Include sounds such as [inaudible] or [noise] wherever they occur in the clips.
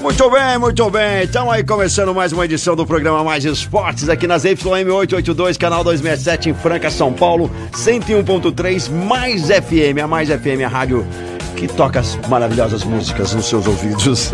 Muito bem, muito bem. Estamos aí começando mais uma edição do programa Mais Esportes aqui nas YM882, canal 267 em Franca, São Paulo, 101.3 Mais FM, a Mais FM, a rádio que toca as maravilhosas músicas nos seus ouvidos.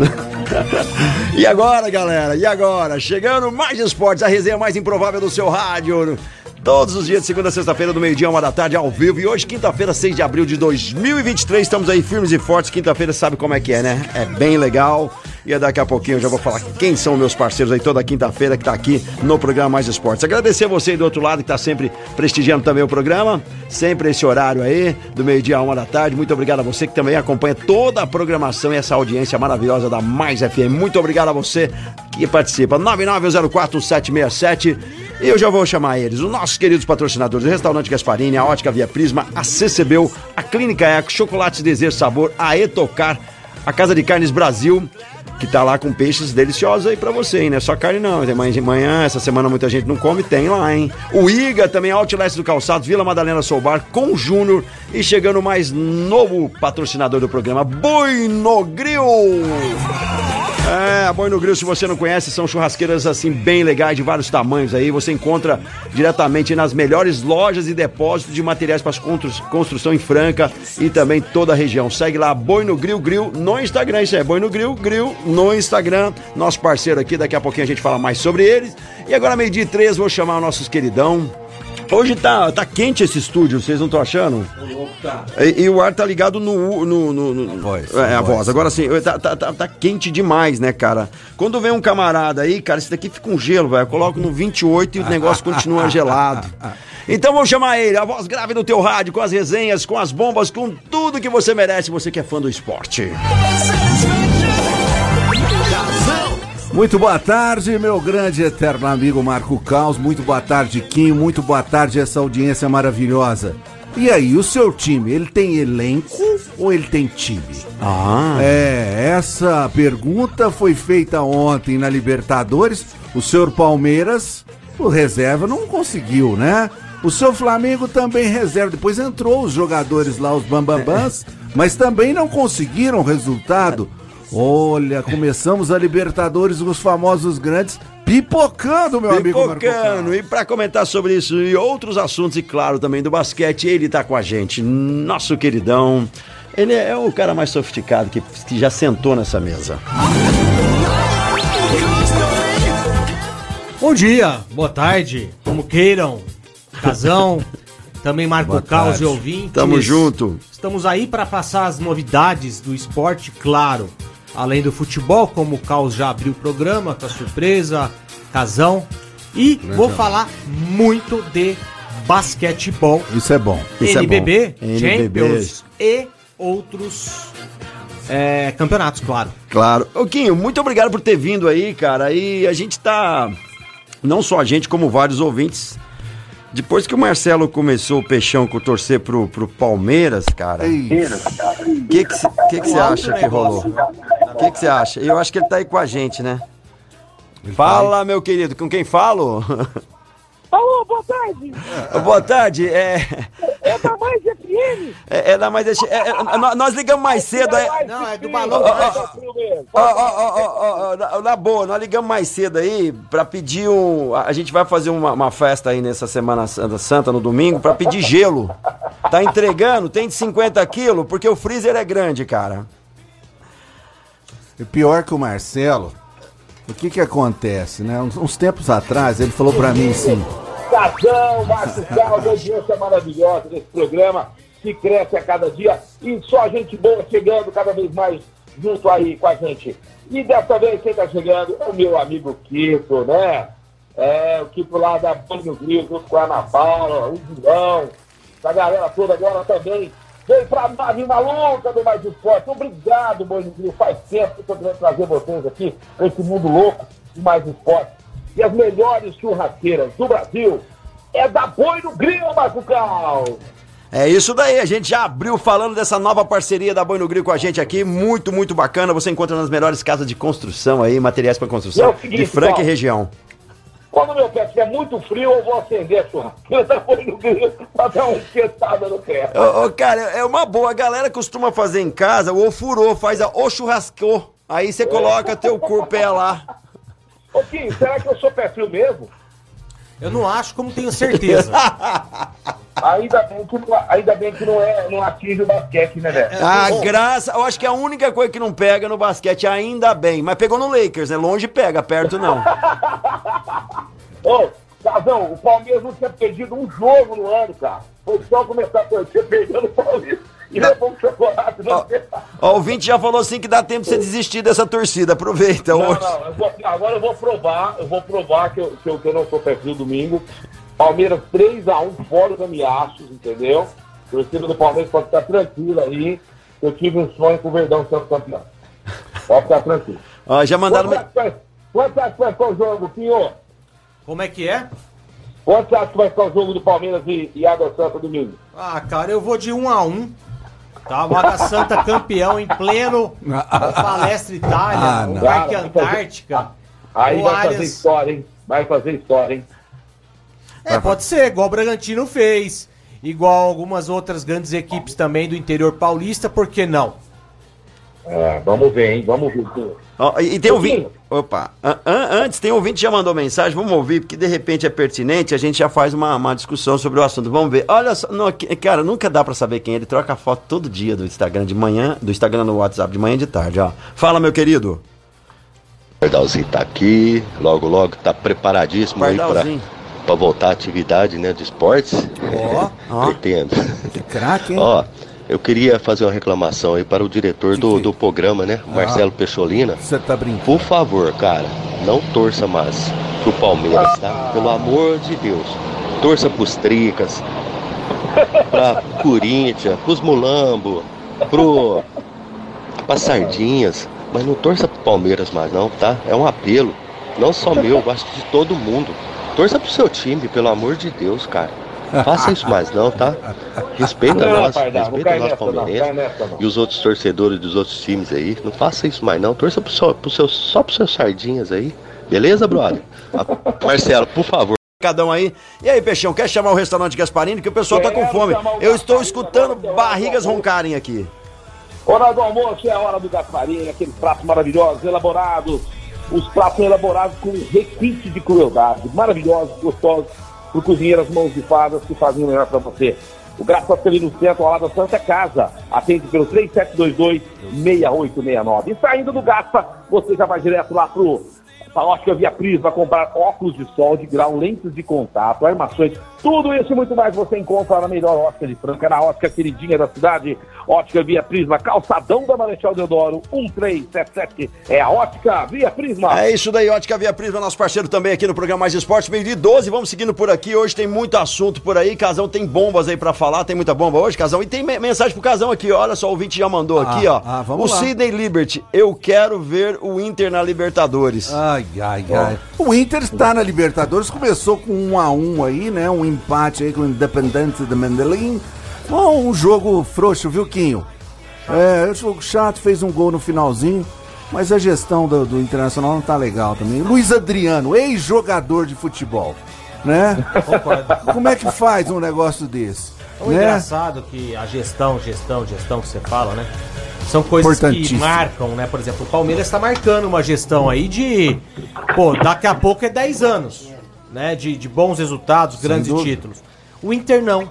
[laughs] e agora, galera? E agora? Chegando Mais Esportes, a resenha mais improvável do seu rádio. Todos os dias de segunda a sexta-feira, do meio-dia, uma da tarde, ao vivo. E hoje, quinta-feira, 6 de abril de 2023, estamos aí firmes e fortes. Quinta-feira, sabe como é que é, né? É bem legal. E daqui a pouquinho eu já vou falar quem são meus parceiros aí toda quinta-feira que tá aqui no programa Mais Esportes. Agradecer você aí do outro lado que tá sempre prestigiando também o programa, sempre esse horário aí, do meio-dia a uma da tarde. Muito obrigado a você que também acompanha toda a programação e essa audiência maravilhosa da Mais FM. Muito obrigado a você que participa. 99041767 e eu já vou chamar eles, os nossos queridos patrocinadores, o Restaurante Gasparini, a Ótica Via Prisma, a CCBU, a Clínica Eco, Chocolates Desejo Sabor, a Etocar, a Casa de Carnes Brasil, que tá lá com peixes deliciosos aí pra você, hein? Não é só carne não, tem de manhã, essa semana muita gente não come, tem lá, hein? O IGA também, Outlet do Calçado, Vila Madalena Soubar, com o Júnior e chegando mais novo patrocinador do programa, Boi no! É, a Boi no Grill, se você não conhece, são churrasqueiras assim bem legais, de vários tamanhos aí. Você encontra diretamente nas melhores lojas e depósitos de materiais para construção em Franca e também toda a região. Segue lá, Boi no Grill Grill no Instagram. Isso é Boi no Grill Grill no Instagram. Nosso parceiro aqui, daqui a pouquinho a gente fala mais sobre eles. E agora, meio-dia três, vou chamar nossos queridão. Hoje tá, tá quente esse estúdio, vocês não estão achando? E, e o ar tá ligado no. no, no, no- A voz, É, a a voz. voz. Agora sim, tá, tá, tá, tá quente demais, né, cara? Quando vem um camarada aí, cara, esse daqui fica um gelo, velho. Eu coloco no 28 e o negócio continua [laughs] gelado. Então vamos chamar ele, a voz grave do teu rádio, com as resenhas, com as bombas, com tudo que você merece, você que é fã do esporte. Muito boa tarde, meu grande e eterno amigo Marco Caos. Muito boa tarde, Kim. Muito boa tarde, essa audiência maravilhosa. E aí, o seu time, ele tem elenco ou ele tem time? Ah, É, essa pergunta foi feita ontem na Libertadores. O senhor Palmeiras, o reserva, não conseguiu, né? O seu Flamengo também reserva. Depois entrou os jogadores lá, os Bambambans, mas também não conseguiram resultado. Olha, começamos a Libertadores, os famosos grandes, pipocando, meu amigo Marco Pipocando. E pra comentar sobre isso e outros assuntos, e claro, também do basquete, ele tá com a gente, nosso queridão. Ele é o cara mais sofisticado que, que já sentou nessa mesa. Bom dia, boa tarde, como queiram, Casão, também Marco Caos e ouvintes. Tamo junto. Estamos aí para passar as novidades do esporte, claro. Além do futebol, como o Caos já abriu o programa, com a surpresa, Casão. E vou falar muito de basquetebol, Isso é bom. Isso é NBB, bom. NBB. Champions e outros é, campeonatos, claro. Claro. Ô, Quinho, muito obrigado por ter vindo aí, cara. E a gente tá. Não só a gente, como vários ouvintes. Depois que o Marcelo começou o peixão com torcer pro, pro Palmeiras, cara, o que que você que que cê acha que rolou? O que que você acha? Eu acho que ele tá aí com a gente, né? Fala, meu querido, com quem falo? Alô, boa tarde. Boa tarde, é. É da Mais FM. É, é da mais. É, é, nó- nós ligamos mais cedo. É, Não, é do balão. Ó, ó, ó, ó, ó, na- na boa, nós ligamos mais cedo aí pra pedir um. A a gente vai fazer uma, uma festa aí nessa Semana Santa, Santa, no domingo, pra pedir gelo. Tá entregando? Tem de 50 quilos, porque o freezer é grande, cara. E pior que o Marcelo, o que que acontece, né? Uns, uns tempos atrás, ele falou pra mim assim, Casão, Márcio Caldo, audiência maravilhosa desse programa que cresce a cada dia e só gente boa chegando cada vez mais junto aí com a gente. E dessa vez quem está chegando é o meu amigo Kiko, né? É, o Kiko lá da Banho Rio, junto com a Ana Paula, o Vilão, essa galera toda agora também Veio pra nave maluca do Mais Esporte. Obrigado, Boi Faz tempo que eu tô querendo trazer vocês aqui pra esse mundo louco do Mais Esporte. E as melhores churrasqueiras do Brasil é da Boi no Grilo, Marco Cal. É isso daí, a gente já abriu falando dessa nova parceria da Boi no Grill com a gente aqui, muito, muito bacana. Você encontra nas melhores casas de construção aí, materiais para construção é seguinte, de Franca e região. Quando meu pé estiver muito frio, eu vou acender a churrasqueira [laughs] Boi no Grilo pra dar uma esquentada no pé. Ô, ô, cara, é uma boa. A galera costuma fazer em casa o furou, faz a o churrascou. Aí você coloca teu cor pé lá. Ô, Kim, será que eu sou pé frio mesmo? Eu não acho, como tenho certeza. [laughs] Ainda bem que, não- ainda bem que não, é, não atinge o basquete, né, velho? Ah, graça. Eu acho que é a única coisa que não pega no basquete, ainda bem. Mas pegou no Lakers, né? Longe pega, perto não. [laughs] Ô, Casão, o Palmeiras não tinha perdido um jogo no ano, cara. Foi só começar a torcer perdendo o Palmeiras e levou um chocolate. Não, Ó, o ouvinte já falou assim que dá tempo de você desistir dessa torcida. Aproveita não, hoje. não, eu vou- agora eu vou provar, eu vou provar que eu, que eu, que eu não sou frio domingo. Palmeiras 3x1 fora dos ameaços, entendeu? A torcida do Palmeiras pode ficar tranquila aí. Eu tive um sonho com o Verdão sendo campeão. Pode ficar tranquilo. Ó, já mandaram. Quanto acha que vai- Quanto acha que vai ficar o jogo, Pinho? Como é que é? Quanto acha que vai ficar o jogo do Palmeiras e, e Água Santa domingo? Ah, cara, eu vou de um a um. Tá, o Água Santa campeão em pleno [laughs] Palestra Itália, Ah, o. Parque Antártica. Aí vai fazer Allianz. história, hein? Vai fazer história, hein? É, pode ser, igual o Bragantino fez, igual algumas outras grandes equipes também do interior paulista, por que não? É, vamos ver, hein? Vamos ver. Ó, e tem ouvinte. Opa, an- an- antes tem ouvinte que já mandou mensagem, vamos ouvir, porque de repente é pertinente, a gente já faz uma, uma discussão sobre o assunto. Vamos ver. Olha só, não, que- cara, nunca dá pra saber quem é. Ele troca foto todo dia do Instagram de manhã, do Instagram no WhatsApp de manhã e de tarde, ó. Fala, meu querido. Pardalzinho tá aqui, logo logo tá preparadíssimo aí pra, Pardalzinho. pra voltar à atividade né, de esportes. Ó, Ó. [laughs] Pretendo. que craque, hein? Ó, eu queria fazer uma reclamação aí para o diretor do, do programa, né? Marcelo Pecholina. Você tá brincando. Por favor, cara, não torça mais pro Palmeiras, tá? Pelo amor de Deus. Torça pros Tricas, pra Corinthians, pros Mulambo, pro. pra Sardinhas. Mas não torça pro Palmeiras mais não, tá? É um apelo. Não só meu, eu acho que de todo mundo. Torça pro seu time, pelo amor de Deus, cara. Faça isso mais não, tá? Respeita Não, nós, Pardal, respeita nós palmeirenses e os outros torcedores dos outros times aí. Não faça isso mais não. Torça pro seu, pro seu, só pros seus sardinhas aí. Beleza, brother? [laughs] Marcelo, por favor. Cadão aí. E aí, Peixão, quer chamar o restaurante Gasparini? Que o pessoal tá com Quero fome. Eu estou Gasparini, escutando é barrigas roncarem aqui. Hora do almoço é a hora do Gasparinho, aqueles pratos maravilhosos, elaborados. Os pratos elaborados com requinte de crueldade. Maravilhosos, gostosos, por cozinheiras mãos de fadas que fazem o melhor pra você. O Graça ali no centro, ao lado da Santa Casa. Atende pelo 3722-6869. E saindo do Gaspa, você já vai direto lá pro a Ótica Via Prisma, comprar óculos de sol, de grau, lentes de contato, armações, tudo isso e muito mais você encontra na melhor ótica de Franca, na ótica queridinha da cidade, Ótica Via Prisma, calçadão da Marechal Deodoro, 1377, é a Ótica Via Prisma. É isso daí, Ótica Via Prisma, nosso parceiro também aqui no programa Mais Esporte, meio de 12, vamos seguindo por aqui, hoje tem muito assunto por aí, Casão tem bombas aí pra falar, tem muita bomba hoje, Casão, e tem me- mensagem pro Casão aqui, olha só, o ouvinte já mandou aqui, ó, ah, vamos o lá. Sidney Liberty, eu quero ver o Inter na Libertadores. Ai, ai, ai. O Inter está na Libertadores, começou com um a um aí, né? Um empate aí com o Independente de Mendelin. Bom, um jogo frouxo, viu, Quinho? É, jogo chato, fez um gol no finalzinho, mas a gestão do, do Internacional não tá legal também. Luiz Adriano, ex-jogador de futebol, né? Como é que faz um negócio desse? O né? engraçado que a gestão, gestão, gestão que você fala, né? São coisas que marcam, né? Por exemplo, o Palmeiras está marcando uma gestão aí de. Pô, daqui a pouco é 10 anos, né? De, de bons resultados, grandes títulos. O Inter não.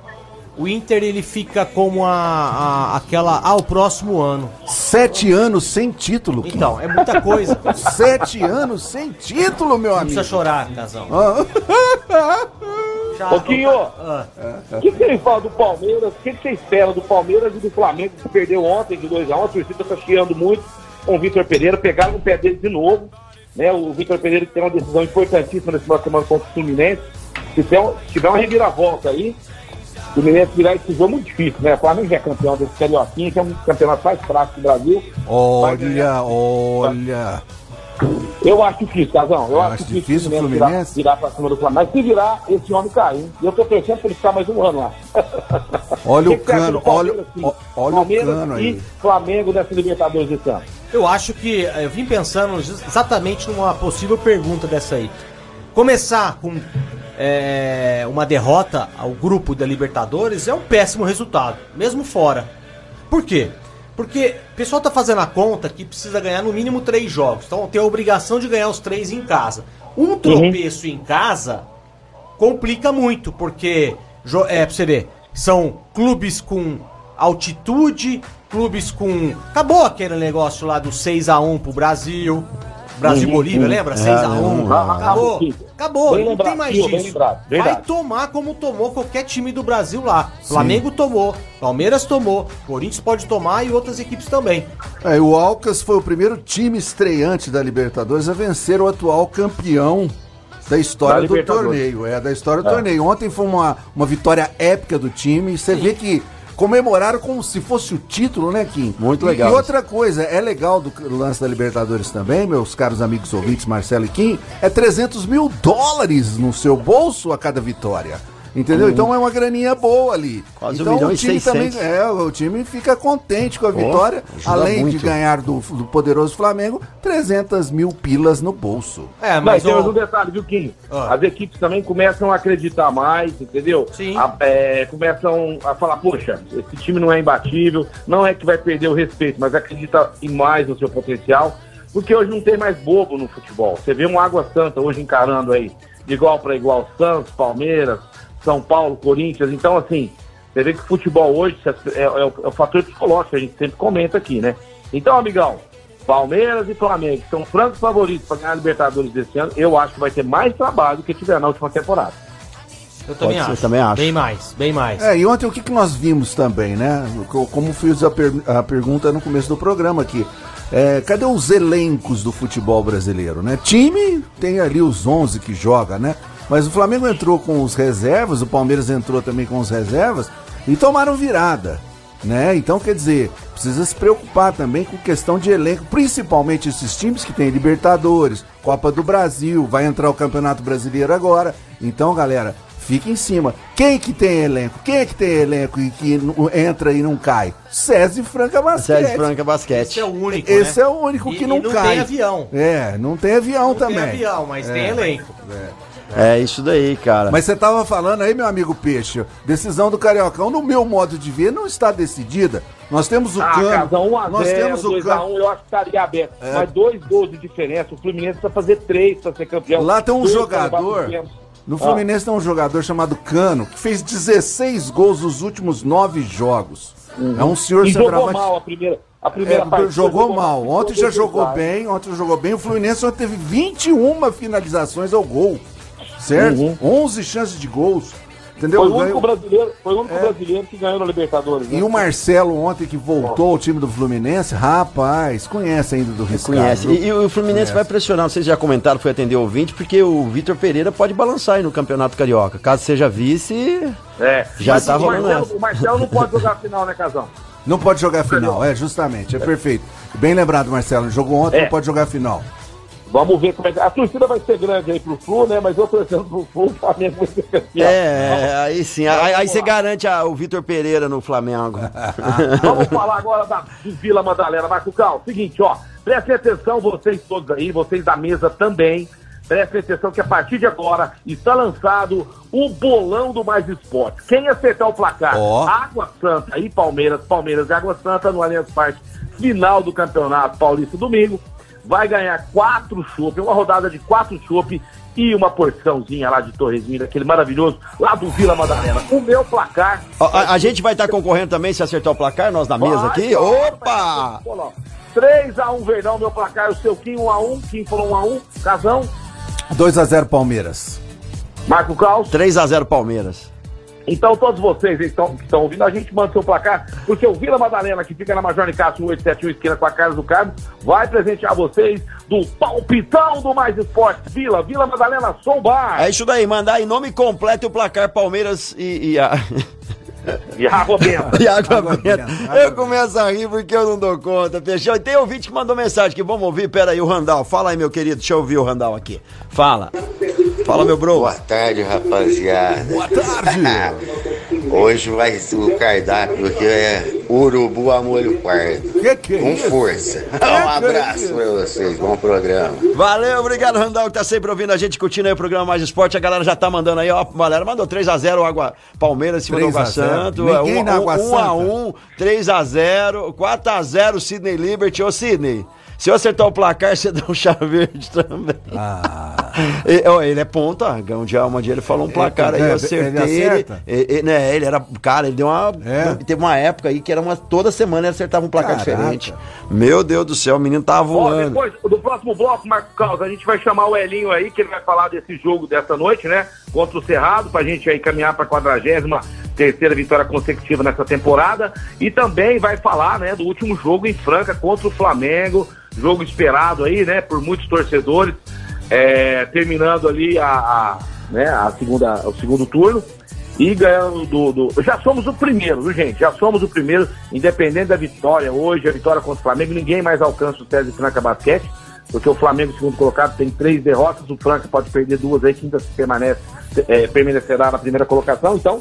O Inter ele fica como a, a- aquela. Ah, o próximo ano. Sete anos sem título, Quinho. Então, é muita coisa. Não Sete anos sem título, meu amigo. precisa chorar, Casão. [laughs] Já- Pouquinho. Ah, O que, que ele fala do Palmeiras? O que, que você espera do Palmeiras e do Flamengo que perdeu ontem de 2x1? A torcida está chiando muito com o Vitor Pereira. Pegaram no pé dele de novo. Né? O Vitor Pereira tem uma decisão importantíssima nesse final de semana contra o Fluminense. Se tiver, um- se tiver uma reviravolta aí, o Fluminense virar esse jogo muito difícil, né? O Flamengo já é campeão desse Carioquinha, que é um campeonato mais fraco do Brasil. Olha, olha. Eu acho difícil, Casão. Eu Eu acho acho difícil, difícil o Fluminense virar, virar pra cima do Flamengo. Mas se virar, esse homem cai, hein? E eu tô torcendo pra ele ficar mais um ano lá. [laughs] Olha o acha cano, olha- sim? ó- olha o cano e aí. Flamengo nessa Libertadores desse ano. Eu acho que eh, eu vim pensando ex- exatamente numa possível pergunta dessa aí. Começar com eh, uma derrota ao grupo da Libertadores é um péssimo resultado, mesmo fora. Por quê? Porque o pessoal tá fazendo a conta que precisa ganhar no mínimo três jogos. Então tem a obrigação de ganhar os três em casa. Um tropeço em casa complica muito, porque é, pra você ver, são clubes com altitude, clubes com. Acabou aquele negócio lá do 6x1 pro Brasil. Brasil e Uhum, Bolívia, uhum. lembra? É, 6x1. Ah, ah, Acabou. sim. Acabou, Bem não lembrado, tem mais bem disso. lembrado, Vai verdade. tomar como tomou qualquer time do Brasil lá. Flamengo tomou, Palmeiras tomou, Corinthians pode tomar e outras equipes também. É, o Alcas foi o primeiro time estreante da Libertadores a vencer o atual campeão da história Da do torneio. É, da história do torneio. Ontem foi uma, uma vitória épica do time. e Você vê que comemoraram como se fosse o título, né, Kim? Muito E- legal E, outra coisa, é legal do lance da Libertadores também, meus caros amigos ouvintes, Marcelo e Kim, é 300 mil dólares no seu bolso a cada vitória. Entendeu? Então é uma graninha boa ali. Quase um então milhão o e time 600. também é, o time fica contente com a vitória, além de muito. ganhar do, do poderoso Flamengo 300 mil pilas no bolso. É, Mas mas temos um detalhe, viu, Kim? Ah. As equipes também começam a acreditar mais, entendeu? Sim. A- é, começam a falar, poxa, esse time não é imbatível, não é que vai perder o respeito, mas acredita em mais no seu potencial, porque hoje não tem mais bobo no futebol. Você vê um Água Santa hoje encarando aí, de igual para igual, Santos, Palmeiras, São Paulo, Corinthians, então assim, você vê que o futebol hoje é, é o, é o fator psicológico, que a gente sempre comenta aqui, né? Então, amigão, Palmeiras e Flamengo, que são francos favoritos para ganhar a Libertadores desse ano, eu acho que vai ter mais trabalho do que tiver na última temporada. eu também ser, acho. também acho. Bem mais, bem mais. É, e ontem o que, que nós vimos também, né? Co- Como fiz a, per- a pergunta no começo do programa aqui. É, cadê os elencos do futebol brasileiro, né? Time tem ali os 11 que joga, né? Mas o Flamengo entrou com os reservas, o Palmeiras entrou também com os reservas e tomaram virada, né? Então, quer dizer, precisa se preocupar também com questão de elenco, principalmente esses times que tem Libertadores, Copa do Brasil, vai entrar o Campeonato Brasileiro agora. Então, galera, fica em cima. Quem que tem elenco? Quem é que tem elenco e que não- entra e não cai? César e Franca Basquete. Sérgio Franca Basquete. Esse é o único, Esse né? é o único E- que e não, não cai. tem avião. É, não tem avião Não também. tem avião, mas tem elenco. É isso daí, cara. Mas você tava falando aí, meu amigo Peixe, decisão do Cariocão, no meu modo de ver, não está decidida. Nós temos o Ah, Cano. Casão, 1x0, nós temos o 2x1, Cano. eu acho que estaria aberto. É. Mas dois gols de diferença, o Fluminense precisa fazer três para ser campeão. Lá tem um Dois jogador. No Fluminense tem um jogador chamado Cano, que fez 16 gols nos últimos nove jogos. É um senhor E jogou mal a primeira, a primeira É, partida. jogou mal. Ontem já jogou bem, ontem jogou bem. O Fluminense ontem teve 21 finalizações ao gol. Certo? Uhum. 11 chances de gols. Entendeu? Foi o único Ganhou- brasileiro, foi o único brasileiro que ganhou na Libertadores. né? E o Marcelo ontem que voltou ao time do Fluminense, rapaz, conhece ainda do Riscado. Conhece. E, e o Fluminense vai pressionar, vocês já comentaram, foi atender o ouvinte, porque o Vitor Pereira pode balançar aí no Campeonato Carioca. Caso seja vice, É. Já Mas tá o rolando Marcelo, o Marcelo não pode jogar a final, né, Casão? Não pode jogar final, é, justamente, é perfeito. Bem lembrado, Marcelo, jogou ontem, É. não pode jogar final. Vamos ver como é que. A torcida vai ser grande aí pro Flu, né? Mas eu torcendo pro Flu, o Flamengo vai ser campeão. é, aí sim. Aí, aí você garante a- o Vitor Pereira no Flamengo. [laughs] Vamos falar agora da, Vila Madalena. Marco Cal, seguinte, ó. Prestem atenção, vocês todos aí, vocês da mesa também. Prestem atenção que a partir de agora está lançado o bolão do Mais Esporte. Quem acertar o placar, Ó. Água Santa e Palmeiras, Palmeiras e Água Santa no Allianz Parque, final do Campeonato Paulista domingo, vai ganhar quatro chopp, uma rodada de quatro chopp e uma porçãozinha lá de torresminho, aquele maravilhoso, lá do Vila Madalena. O meu placar Ó, A, a gente vai estar concorrendo também se acertar o placar, nós da mesa Vai, aqui. vai, Opa! vai, vai, 3x1 Verdão, meu placar, o seu Kim 1x1, Kim falou 1x1, Casão, 2x0 Palmeiras. Marco Caos. 3x0 Palmeiras. Então, todos vocês aí estão, que estão ouvindo, a gente manda seu placar, porque o Vila Madalena, que fica na Major Nicasso 1871, esquina com a Carlos do Carmo, vai presentear vocês do palpitão do Mais Esporte. Vila, Vila Madalena, Som Bar. É isso daí, mandar aí nome completo o placar Palmeiras e, e a. [laughs] E água benta. [laughs] E água Água benta. Eu começo a rir porque eu não dou conta, fechou? E tem ouvinte que mandou mensagem que vamos ouvir. Pera aí, o Randall. Fala aí, meu querido. Deixa eu ouvir o Randall aqui. Fala. Fala, meu bro. Boa tarde, rapaziada. Boa tarde. [laughs] Hoje vai ser o cardápio que é urubu a molho pardo. Que que é Com isso? força. que Um é abraço pra vocês, bom programa. Valeu, obrigado, Randall, que tá sempre ouvindo a gente, curtindo aí o programa Mais Esporte. A galera já tá mandando aí, ó. A galera mandou 3x0 Água Palmeiras em cima do 3 a Água 0. Santo. Ninguém na Água 1x1, 3x0, 4x0, Sidney Liberty. Ô, Sidney. Se eu acertar o placar, [laughs] você dá um chá verde também. Ah, E- ó, ele é ponta, um dia, um dia ele falou um placar aí, é, eu ele acertei ele. Ele, ele- né, ele era, cara, ele deu uma. É? Teve uma época aí que era uma. Toda semana ele acertava um placar Caraca. diferente. Meu Deus do céu, o menino tava Ó, voando. depois do próximo bloco, Marco Carlos, a gente vai chamar o Elinho aí, que ele vai falar desse jogo dessa noite, né? Contra o Cerrado, pra gente aí caminhar pra 43 terceira vitória consecutiva nessa temporada. E também vai falar, né, do último jogo em Franca contra o Flamengo. Jogo esperado aí, né, por muitos torcedores. é, terminando ali a, a, né, a segunda, o segundo turno. E ganhando do, do- Já somos o primeiro, viu, gente? Já somos o primeiro, independente da vitória. Hoje, a vitória contra o Flamengo, ninguém mais alcança o César Franca Basquete, porque o Flamengo, segundo colocado, tem três derrotas, o Franca pode perder duas aí, quinta permanece, é, permanecerá na primeira colocação. Então,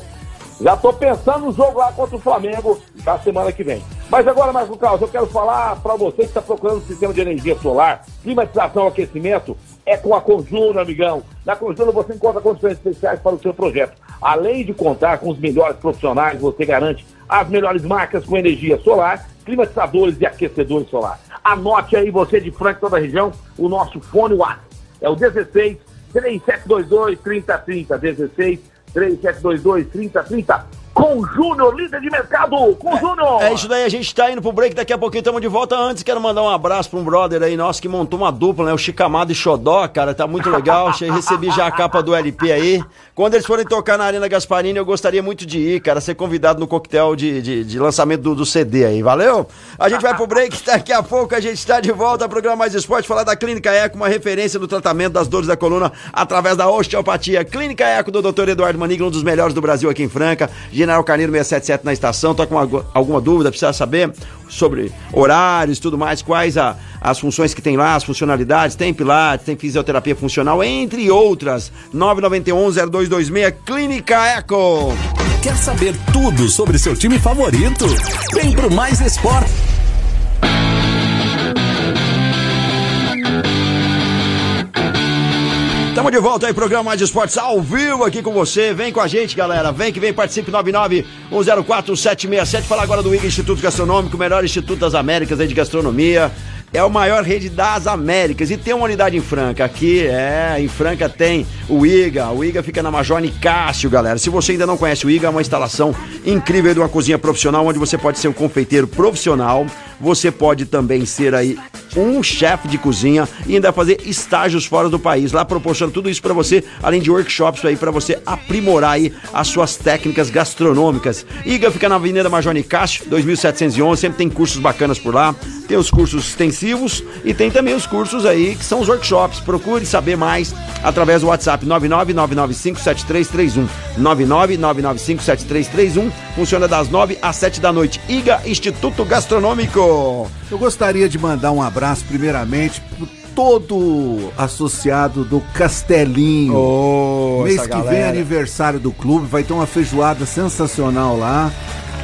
já tô pensando no jogo lá contra o Flamengo da semana que vem. Mas agora, Marco Carlos, eu quero falar para você que está procurando um sistema de energia solar, climatização, aquecimento, é com a Conjuno, amigão. Na Conjuno você encontra condições especiais para o seu projeto. Além de contar com os melhores profissionais, você garante as melhores marcas com energia solar, climatizadores e aquecedores solar. Anote aí, você de Franca, toda a região, o nosso fone WhatsApp. É o 16 3722 3030. 16 3722 3030. Com o Júnior, líder de mercado. Com o Júnior. É isso daí, a gente tá indo pro break, daqui a pouquinho estamos de volta. Antes, quero mandar um abraço pra um brother aí nosso que montou uma dupla, né? O Chicamado e Xodó, cara, tá muito legal. [laughs] Recebi já a capa do LP aí. Quando eles forem tocar na Arena Gasparini, eu gostaria muito de ir, cara, ser convidado no coquetel de, de, de lançamento do, do CD aí, valeu? A gente vai pro break, [laughs] daqui a pouco a gente está de volta. Programa Mais Esporte, falar da Clínica Eco, uma referência no tratamento das dores da coluna através da osteopatia. Clínica Eco do Dr. Eduardo Maniglo, um dos melhores do Brasil aqui em Franca. General Carneiro 677 na estação. Tá com alguma dúvida? Precisa saber sobre horários tudo mais? Quais a- as funções que tem lá, as funcionalidades? Tem pilates, tem fisioterapia funcional, entre outras. 991-0226 Clínica Eco. Quer saber tudo sobre seu time favorito? Vem pro Mais Esporte. Tamo de volta aí, programa Mais Esportes ao vivo aqui com você. Vem com a gente, galera. Vem que vem, participe 991041767. Falar agora do IGA Instituto Gastronômico, o melhor instituto das Américas aí de gastronomia. É a maior rede das Américas e tem uma unidade em Franca. Aqui, é, em Franca tem o IGA. O IGA fica na Major Nicásio, galera. Se você ainda não conhece o IGA, é uma instalação incrível de uma cozinha profissional onde você pode ser um confeiteiro profissional. Você pode também ser aí um chefe de cozinha e ainda fazer estágios fora do país. Lá proporciona tudo isso para você, além de workshops aí para você aprimorar aí as suas técnicas gastronômicas. IGA fica na Avenida Major Nicásio, 2711, sempre tem cursos bacanas por lá. Tem os cursos extensivos e tem também os cursos aí que são os workshops. Procure saber mais através do WhatsApp 999957331. 999957331. Funciona das 9 às 7 da noite. IGA Instituto Gastronômico. Eu gostaria de mandar um abraço, primeiramente, pro todo associado do Castelinho. Ô, Mês que vem é galera. aniversário do clube, vai ter uma feijoada sensacional lá.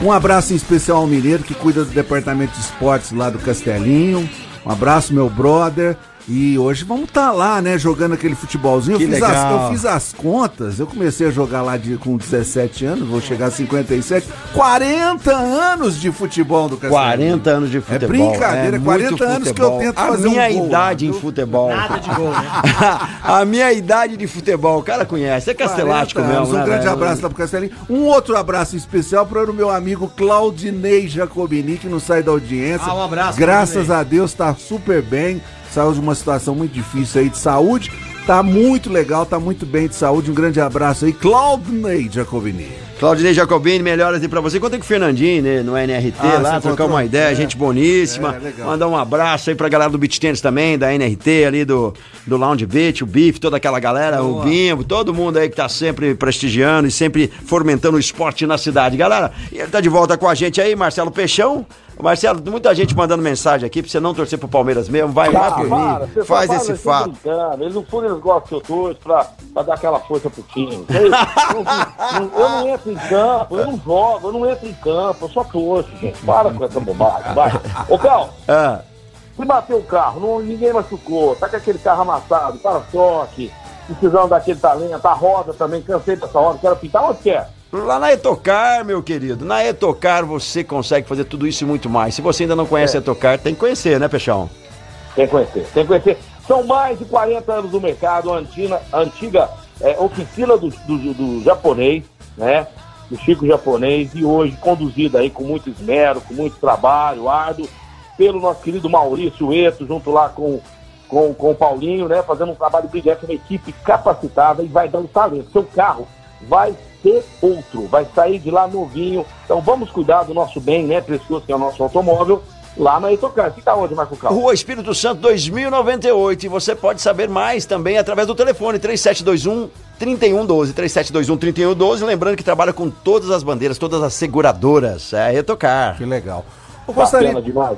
Um abraço em especial ao Mineiro, que cuida do departamento de esportes lá do Castelinho. Um abraço, meu brother. E hoje vamos estar lá, né, jogando aquele futebolzinho. Eu, fiz as, eu fiz as contas, eu comecei a jogar lá de, com 17 anos, vou chegar a 57. 40 anos de futebol do Castelinho. 40 anos de futebol. brincadeira, muito 40 anos que eu tento A fazer um minha gol lá, idade em futebol. Nada de gol, né? [laughs] a minha idade de futebol, o cara conhece. É castelático 40 anos. mesmo, Um né, grande velho? abraço lá pro Castelinho. Um outro abraço especial para o meu amigo Claudinei Jacobini, que não sai da audiência. Ah, um abraço, Graças Claudinei. a Deus, tá super bem. Saiu de uma situação muito difícil aí de saúde. Tá muito legal, tá muito bem de saúde. Um grande abraço aí, Claudinei Jacobini. Claudinei Jacobini, melhoras aí pra você. Contei com o Fernandinho, né, no NRT Ah, lá, trocar uma ideia, É. gente boníssima. É. Mandar um abraço aí pra galera do Beach Tennis também, da NRT ali, do, do Lounge Beach, o Bife, toda aquela galera, o Bimbo, todo mundo aí que tá sempre prestigiando e sempre fomentando o esporte na cidade. Galera, e ele tá de volta com a gente aí, Marcelo Peixão. Marcelo, muita gente mandando mensagem aqui pra você não torcer pro Palmeiras mesmo. Vai lá, Ah, para, Firmino, você faz só esse fato. brincando. Eles no fundo eles gostam que eu torço pra, pra dar aquela força pro time. Eu, eu- eu não entro em campo, eu não jogo, eu não entro em campo, eu só torço, gente. Para com essa bobagem, vai. Ô, Cal, Ah. se bateu o carro, não, ninguém machucou, tá com aquele carro amassado, para choque, precisando daquele talento, a roda também, cansei dessa roda, quero pintar onde quer. Lá na Etocar, meu querido, na Etocar você consegue fazer tudo isso e muito mais. Se você ainda não conhece a Etocar, tem que conhecer, né, Peixão? Tem que conhecer, tem que conhecer. São mais de 40 anos no mercado, a antiga, antiga é, oficina do, do, do japonês, né? Do Chico japonês, e hoje conduzida aí com muito esmero, com muito trabalho árduo, pelo nosso querido Maurício Eto, junto lá com, com, com o Paulinho, né? Fazendo um trabalho brilhante, uma equipe capacitada e vai dando talento. Seu carro vai ser outro, vai sair de lá novinho. Então vamos cuidar do nosso bem, né? Precioso que é o nosso automóvel, lá na Etocar. Fica onde, Marco Carlos? Rua Espírito Santo 2098. E você pode saber mais também através do telefone 3721 3112. 3721 3112. Lembrando que trabalha com todas as bandeiras, todas as seguradoras. É a Etocar. Que legal. Eu Bacana gostaria, demais.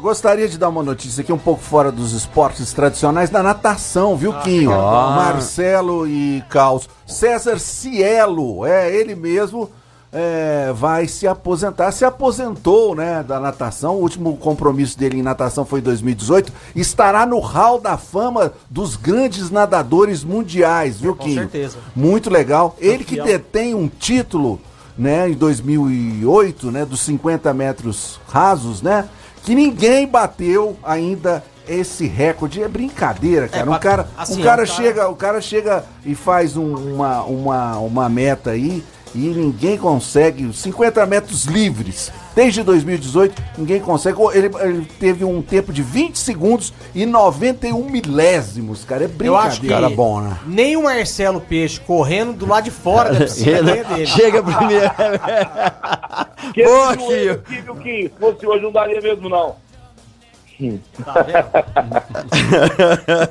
Eu gostaria de dar uma notícia aqui um pouco fora dos esportes tradicionais, da natação, viu, Quinho? Marcelo e Caos. César Cielo, é ele mesmo, é, vai se aposentar. Se aposentou, né, da natação. O último compromisso dele em natação foi em 2018. Estará no hall da fama dos grandes nadadores mundiais, viu, Com Quinho? certeza. Muito legal. Ele que Campeão. detém um título, né, em 2008, né, dos 50 metros rasos, né, que ninguém bateu ainda esse recorde. É brincadeira, cara. um ba- cara, assim, um cara é um cara- chega, o cara chega e faz um- uma, uma, uma meta aí e ninguém consegue 50 metros livres. Desde 2018, ninguém consegue. Ele, ele teve um tempo de 20 segundos e 91 milésimos, cara. É Eu brincadeira. acho que Cara bom, né? nem o Marcelo Peixe correndo do lado de fora da piscina ganha dele. Chega primeiro. [laughs] Que Boa, se Kio. Se fosse hoje, não daria mesmo, não. Tá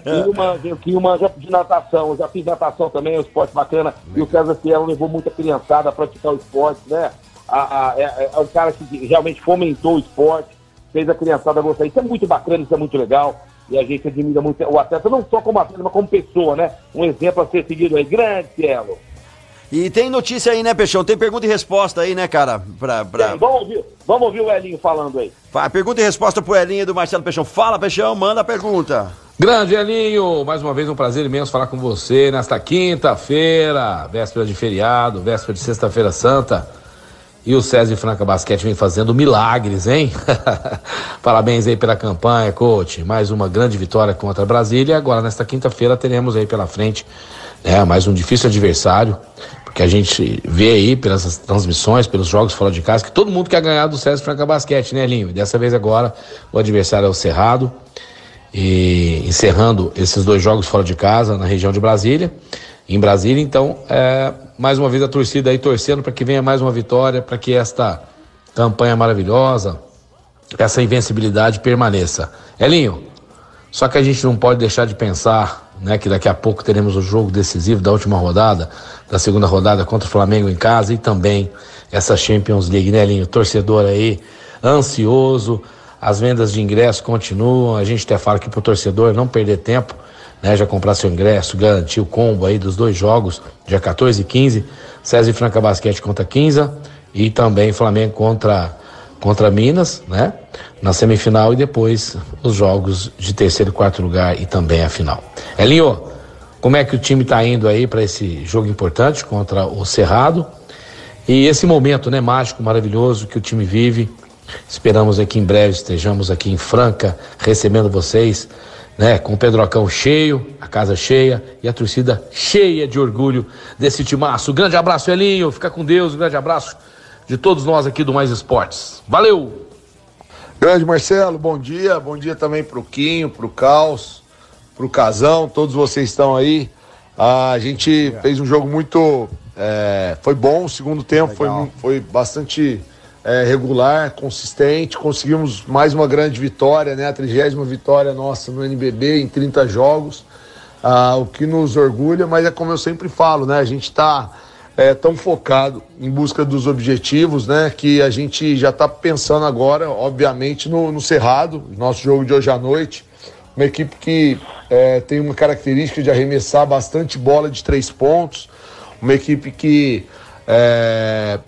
vendo? Manja, o Kio manja de natação. Eu já fiz natação também, é um esporte bacana. E o César Cielo levou muita criançada a praticar o esporte, né? A, a- é, é um cara que realmente fomentou o esporte, fez a criançada gostar. Isso é muito bacana, isso é muito legal. E a gente admira muito o atleta, não só como atleta, mas como pessoa, né? Um exemplo a ser seguido aí. Grande Cielo. E tem notícia aí, né, Peixão? Tem pergunta e resposta aí, né, cara? Pra, pra... Bem, Vamos, ouvir, vamos ouvir o Elinho falando aí. Pergunta e resposta pro Elinho do Marcelo Peixão. Fala, Peixão, manda a pergunta. Grande Elinho, mais uma vez um prazer imenso falar com você nesta quinta-feira, véspera de feriado, véspera de sexta-feira santa. E o César Franca Basquete vem fazendo milagres, hein? [laughs] Parabéns aí pela campanha, coach. Mais uma grande vitória contra a Brasília. Agora, nesta quinta-feira, teremos aí pela frente né, mais um difícil adversário. Porque a gente vê aí pelas transmissões, pelos jogos fora de casa, que todo mundo quer ganhar do César Franca Basquete, né, Elinho? E dessa vez agora o adversário é o Cerrado e encerrando esses dois jogos fora de casa na região de Brasília, em Brasília. Então, é, mais uma vez a torcida aí torcendo para que venha mais uma vitória, para que esta campanha maravilhosa, essa invencibilidade permaneça. Elinho, só que a gente não pode deixar de pensar, né, que daqui a pouco teremos o jogo decisivo da última rodada, da segunda rodada contra o Flamengo em casa e também essa Champions League, né, Elinho? Torcedor aí ansioso, as vendas de ingresso continuam, a gente até fala que pro torcedor não perder tempo, né, já comprar seu ingresso, garantir o combo aí dos dois jogos, dia 14 e 15, César e Franca Basquete contra 15 e também Flamengo contra contra Minas, né? Na semifinal e depois os jogos de terceiro e quarto lugar e também a final. Elinho, como é que o time está indo aí para esse jogo importante contra o Cerrado? E esse momento, né, mágico, maravilhoso que o time vive. Esperamos aqui em breve estejamos aqui em Franca recebendo vocês, né, com o Pedrocão cheio, a casa cheia e a torcida cheia de orgulho desse timaço. Grande abraço, Elinho. Fica com Deus. Um grande abraço de todos nós aqui do Mais Esportes. Valeu! Grande Marcelo, bom dia. Bom dia também pro Quinho, pro Caos, pro Casão, todos vocês estão aí. Ah, a gente fez um jogo muito É, foi bom, o segundo tempo foi, Legal. foi bastante é, regular, consistente. Conseguimos mais uma grande vitória, né? A trigésima vitória nossa no NBB em 30 jogos. Ah, o que nos orgulha, mas é como eu sempre falo, né? A gente está tão focado em busca dos objetivos, né? Que a gente já está pensando agora, obviamente, no, no Cerrado, nosso jogo de hoje à noite. Uma equipe que é, tem uma característica de arremessar bastante bola de três pontos, uma equipe que é,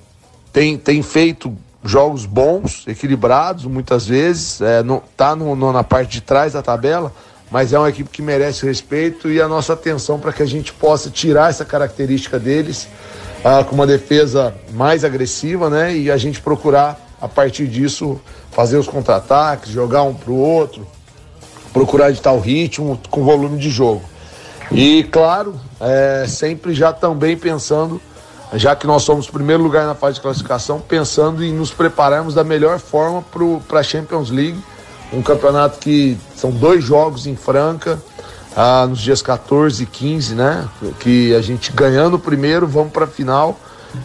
tem, tem feito jogos bons, equilibrados muitas vezes, é, não, tá no- no- na parte de trás da tabela, mas é uma equipe que merece respeito e a nossa atenção para que a gente possa tirar essa característica deles ah, com uma defesa mais agressiva, né? E a gente procurar, a partir disso, fazer os contra-ataques, jogar um pro outro, procurar editar o ritmo com volume de jogo. E claro, é, sempre já também pensando, já que nós somos primeiro lugar na fase de classificação, pensando em nos prepararmos da melhor forma para a Champions League, um campeonato que são dois jogos em Franca, ah, nos dias 14 e 15, né? Que a gente ganhando o primeiro, vamos para a final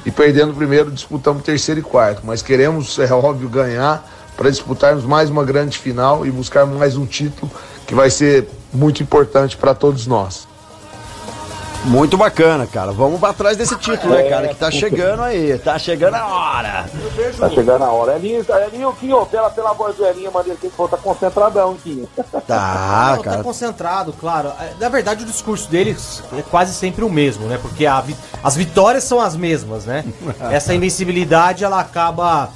e perdendo o primeiro, disputamos terceiro e quarto. Mas queremos, é óbvio, ganhar para disputarmos mais uma grande final e buscar mais um título que vai ser muito importante para todos nós. Muito bacana, cara. Vamos pra trás desse título, né, cara? Que tá chegando aí. Tá chegando a hora. Tá chegando a hora. Elinho, Elinho, Quinho, pela, pela voz do Elinho, mano, ele tem que voltar concentradão, Quinho. Tá, [laughs] Não, tá concentrado, claro. É, Na verdade, o discurso deles é quase sempre o mesmo, né? Porque a as vitórias são as mesmas, né? [laughs] Essa invencibilidade, ela acaba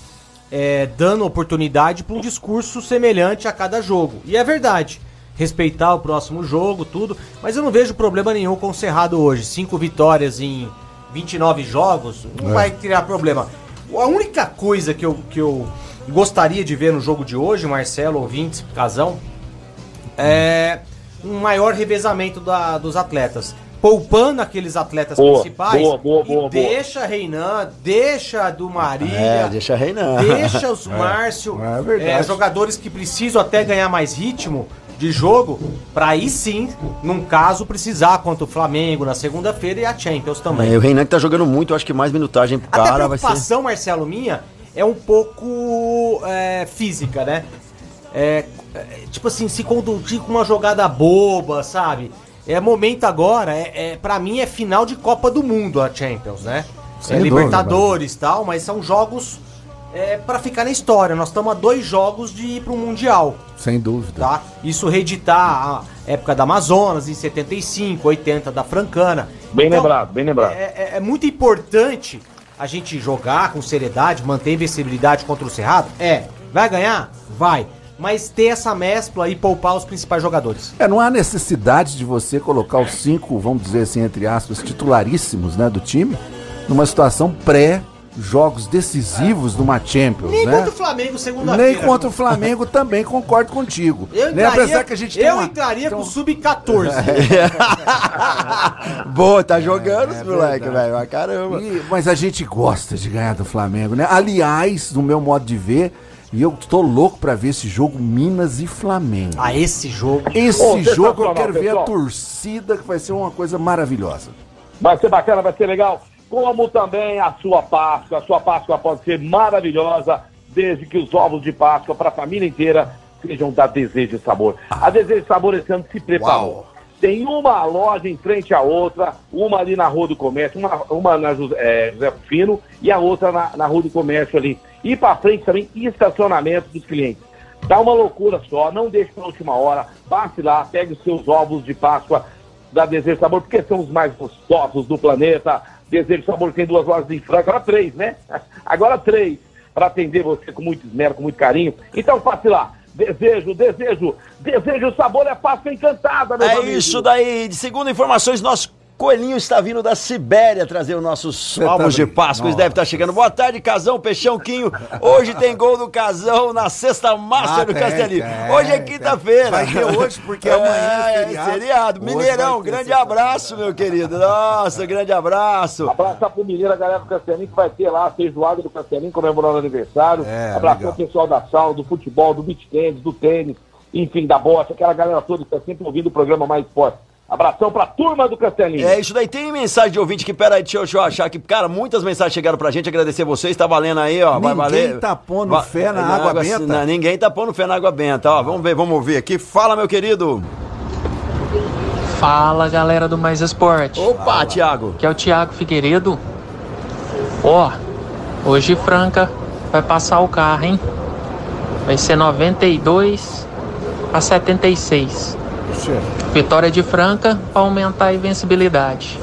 é, dando oportunidade para um discurso semelhante a cada jogo. E é verdade. Respeitar o próximo jogo, tudo. Mas eu não vejo problema nenhum com o Cerrado hoje. Cinco vitórias em 29 jogos, não É. vai criar problema. A única coisa que eu, que eu gostaria de ver no jogo de hoje, Marcelo, ouvinte, Casão, é um maior revezamento da- dos atletas. Poupando aqueles atletas Boa, principais boa, boa, e boa, boa. deixa Reinan, deixa do Marília, É, deixa Reinan. deixa os [laughs] É, Márcio, é verdade. é, jogadores que precisam até ganhar mais ritmo de jogo, pra aí sim, num caso, precisar contra o Flamengo na segunda-feira e a Champions também. É, o que tá jogando muito, eu acho que mais minutagem pro Até a cara vai ser. preocupação, Marcelo, minha, é um pouco é, física, né? É, é, tipo assim, se conduzir com uma jogada boba, sabe? É momento agora, é, é, para mim é final de Copa do Mundo a Champions, né? Sem é dúvida, Libertadores e tal, mas são jogos é, para ficar na história. Nós estamos a dois jogos de ir para um Mundial Sem dúvida. tá? Isso reeditar a época da Amazonas, em 75, 80 da Francana. Bem Então, lembrado, bem lembrado. É, é- é muito importante a gente jogar com seriedade, manter a invencibilidade contra o Cerrado? É. Vai ganhar? Vai. Mas ter essa mescla e poupar os principais jogadores. É, não há necessidade de você colocar os cinco, vamos dizer assim, entre aspas, titularíssimos né, do time, numa situação pré jogos decisivos numa Champions, Nem né? contra o Flamengo segunda-feira. Nem contra o Flamengo [laughs] também concordo contigo. Eu né? entraria, Apesar que a gente tem eu uma- entraria com o sub-14. [laughs] Boa, tá jogando, É, moleque, verdade. velho. Mas Caramba. E- mas a gente gosta de ganhar do Flamengo, né? Aliás, no meu modo de ver, e eu tô louco pra ver esse jogo Minas e Flamengo. Ah, esse jogo. Esse Ô, jogo eu quero ver a pessoal. torcida, que vai ser uma coisa maravilhosa. Vai ser bacana, vai ser legal. Como também a sua Páscoa. A sua Páscoa pode ser maravilhosa, desde que os ovos de Páscoa para a família inteira sejam da Desejo e Sabor. A Desejo e Sabor esse ano se preparou. Tem uma loja em frente à outra, uma ali na Rua do Comércio, uma, uma na José, é, José Fino e a outra na, na Rua do Comércio ali. E para frente também, estacionamento dos clientes. Tá uma loucura só, não deixe para última hora. Passe lá, pegue os seus ovos de Páscoa da Desejo e Sabor, porque são os mais gostosos do planeta. Desejo Sabor tem duas lojas em Franca, agora três, né? Agora três, para atender você com muito esmero, com muito carinho. Então passe lá. Desejo, desejo, desejo sabor é Páscoa encantada, meus É amigos. isso daí. De segundo informações, nosso coelhinho está vindo da Sibéria trazer os nossos tá ovos de brincando. Páscoa. Eles devem estar chegando. Boa tarde, Casão, Peixão, Quinho. Hoje tem gol do Casão na sexta Master Ah, do Castelinho. Hoje é quinta-feira. Vai ter hoje, porque [laughs] amanhã é feriado. feriado. Hoje Mineirão, grande abraço, meu querido. Nossa, grande abraço. Abraçar pro Mineiro, a galera do Castelinho, que vai ter lá a feijoada do Castelinho comemorando o aniversário. É, Abraçar o pessoal da sal, do futebol, do beach tênis, do tênis, enfim, da bocha, aquela galera toda que está sempre ouvindo o programa Mais Esporte. Abração pra turma do Castelinho. É isso daí. Tem mensagem de ouvinte que, peraí, deixa eu, deixa eu achar aqui. Cara, muitas mensagens chegaram pra gente. Agradecer vocês. Tá valendo aí, ó. vai Ninguém valer. tá pondo Va- fé na água benta? não, ninguém tá pondo fé na água benta. Ó, vamos ver, vamos ouvir aqui. Fala, meu querido. Fala galera do Mais Esporte. Opa, Thiago. Que é o Thiago Figueiredo. Ó, hoje Franca vai passar o carro, hein? Vai ser 92 a 76. Vitória de Franca para aumentar a invencibilidade.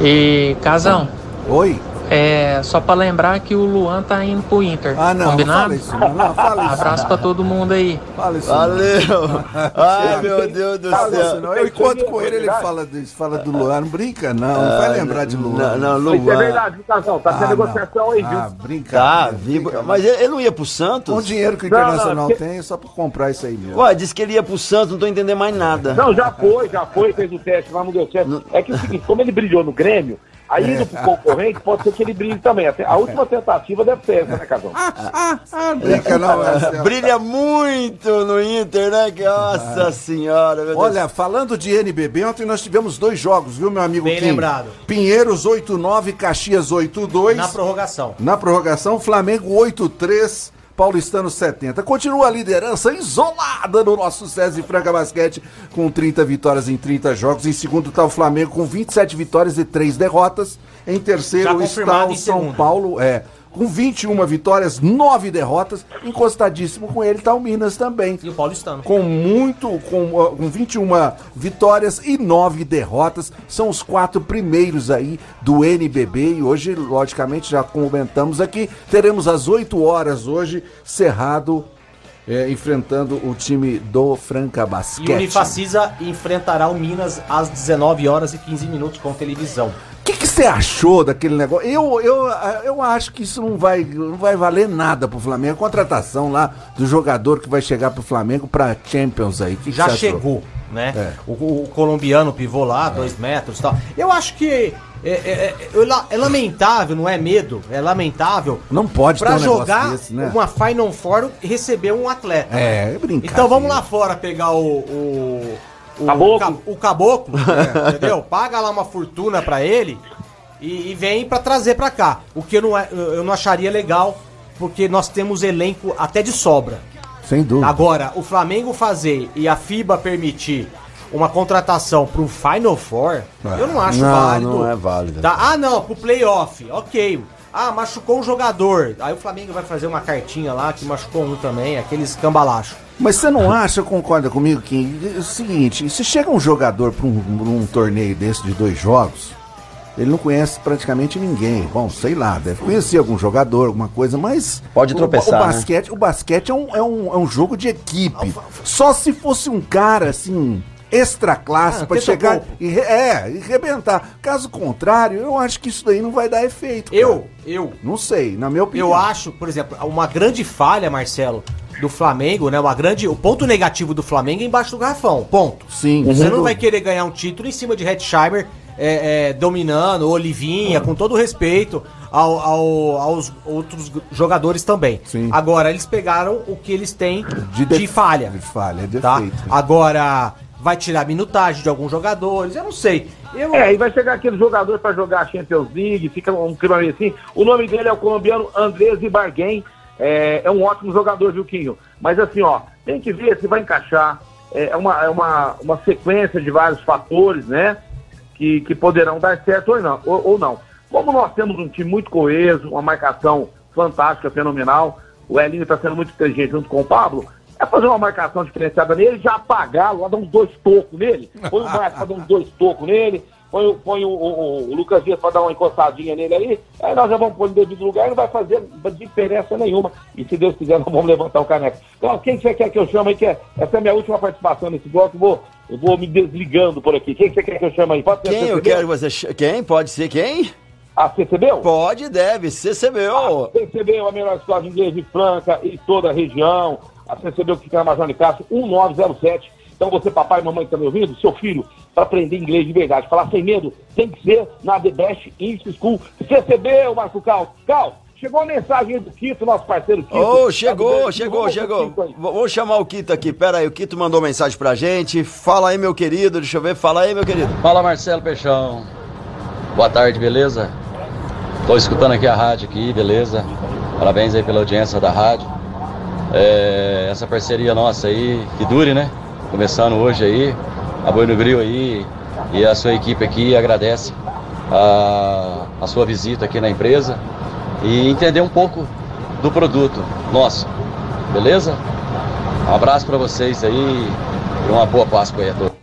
E Casão. Oi. É, só para lembrar que o Luan tá indo pro Inter. Ah, não, Combinado? fala isso, não, isso. Abraço para todo mundo aí. Fala isso. Valeu. [laughs] Ai, meu Deus do Fala isso, céu. não. Eu encontro com ele, ele fala, disso, fala do Luan. Não brinca, não. Não vai lembrar de Luan. Não, não, Isso é Luan. verdade, Casão? Tá Ah, tendo não. negociação aí, viu? Ah, brinca. Tá, vivo. Mas ele, não ia pro Santos? Com o dinheiro que o Não, não, Internacional tem, é só pra comprar isso aí mesmo. Ué, disse que ele ia pro Santos, não tô entendendo mais nada. Não, já foi, já foi, fez o teste lá, não deu certo. É que o seguinte, como ele brilhou no Grêmio, aí indo pro concorrente, pode ser que ele brilhe também. Até A última tentativa deve ser essa, né, Casão? Ah, brinca não, Marcelo. Brilha muito no Inter, né? Nossa senhora, meu Deus. Olha, falando de NBB, ontem nós tivemos dois jogos, viu, meu amigo Bem Kim? lembrado. Pinheiros 8-9, Caxias 8-2. Na prorrogação. Na prorrogação, Flamengo 8-3, Paulistano 70. Continua a liderança isolada no nosso César e Franca Basquete, com 30 vitórias em 30 jogos. Em segundo está o Flamengo com 27 vitórias e 3 derrotas. Em terceiro está o São segundo. Paulo, é. Com 21 vitórias, 9 derrotas. Encostadíssimo com ele está o Minas também. E o Paulistano. Com muito, com, com 21 vitórias e 9 derrotas. São os quatro primeiros aí do NBB. E hoje, logicamente, já comentamos aqui, teremos às 8 horas hoje, Cerrado eh, enfrentando o time do Franca E Basquete. o Unifacisa enfrentará o Minas às 19 horas e 15 minutos com televisão. O que que você achou daquele negócio? Eu, eu, eu acho que isso não vai, não vai valer nada pro Flamengo. A contratação lá do jogador que vai chegar pro Flamengo pra Champions aí. Que que Já achou? chegou, né? É. O, o colombiano pivô lá, dois metros e tal. Eu acho que é, é- é- é la- é lamentável, não é medo, é lamentável. Não pode Pra um jogar desse, né? uma Final Four e receber um atleta. É, é brincadeira. Então vamos lá fora pegar o. o o Caboclo. ca- o caboclo, [laughs] é, entendeu? Paga lá uma fortuna pra ele e, e vem pra trazer pra cá. O que eu não, é- eu não acharia legal, porque nós temos elenco até de sobra. Sem dúvida. Agora, o Flamengo fazer e a FIBA permitir uma contratação pro Final Four, eu não acho Não, válido. não é válido. Tá? Ah, não, pro playoff, ok. Ah, machucou um jogador. Aí o Flamengo vai fazer uma cartinha lá que machucou um também, aqueles cambalachos. Mas você não acha, concorda comigo, que é o seguinte, se chega um jogador para um, pra um torneio desse de dois jogos, ele não conhece praticamente ninguém. Bom, sei lá, deve conhecer algum jogador, alguma coisa, mas. Pode o- tropeçar, O, né? basquete, o basquete é um, é, um, é um jogo de equipe. Só se fosse um cara assim. Extra classe Ah, pra tenta chegar e, é, e rebentar. Caso contrário, eu acho que isso daí não vai dar efeito. cara. Eu, eu, Não sei, na minha opinião. eu acho, por exemplo, uma grande falha, Marcelo, do Flamengo, né? Uma grande, o ponto negativo do Flamengo é embaixo do garrafão. Ponto. Sim, Você não vai querer ganhar um título em cima de Hetzheimer é, é, dominando, Olivinha, com todo respeito ao- ao- aos outros jogadores também. Sim. Agora, eles pegaram o que eles têm de, def- falha. De falha, de Tá? defeito. Agora, vai tirar minutagem de alguns jogadores, eu não sei. Eu, É, e vai chegar aquele jogador pra jogar a Champions League, fica um clima meio assim. O nome dele é o colombiano Andrés Ibarguen. É, é um ótimo jogador, viu, Quinho? Mas assim, ó, tem que ver se vai encaixar. É uma, é uma, uma sequência de vários fatores, né? Que, que poderão dar certo ou não, ou, ou não. Como nós temos um time muito coeso, uma marcação fantástica, fenomenal, o Elinho está sendo muito inteligente junto com o Pablo, é fazer uma marcação diferenciada nele, já apagá-lo, lá dar uns dois tocos nele, põe o [laughs] Marcos para dar uns dois tocos nele, põe, o- põe o, o- o Lucas Dias para dar uma encostadinha nele aí, aí nós já vamos pôr no devido lugar e não vai fazer diferença nenhuma. E se Deus quiser, nós vamos levantar o caneco. Então, quem que você quer que eu chame aí? Que é, essa é a minha última participação nesse bloco, eu vou, eu vou me desligando por aqui. Quem que você quer que eu chame aí? Pode ser a Quem eu quero que você. Quem? Pode ser quem? A CCBU? Pode, deve. CCBU. CCB é a melhor escola de inglês de Franca e toda a região. A CCB que fica na Major Castro, 1907. Então você, papai e mamãe que tá me ouvindo, seu filho, para aprender inglês de verdade, falar sem medo, tem que ser na The Best English School. CCB, o Marco Cal. Cal, chegou a mensagem aí do Quito, nosso parceiro Quito. Ô, Tá chegou, do- chegou, chegou. Quito aí. V- Vamos chamar o Quito aqui. Pera aí, o Quito mandou mensagem pra gente. Fala aí, meu querido. Deixa eu ver. Fala aí, meu querido. Fala Marcelo Peixão. Boa tarde, beleza? Tô escutando aqui a rádio aqui, beleza? Parabéns aí pela audiência da rádio. É, essa parceria nossa aí, que dure, né? Começando hoje aí, a Boi no Grill aí e a sua equipe aqui agradece a, a sua visita aqui na empresa e entender um pouco do produto nosso, beleza? Um abraço pra vocês aí e uma boa Páscoa aí a todos.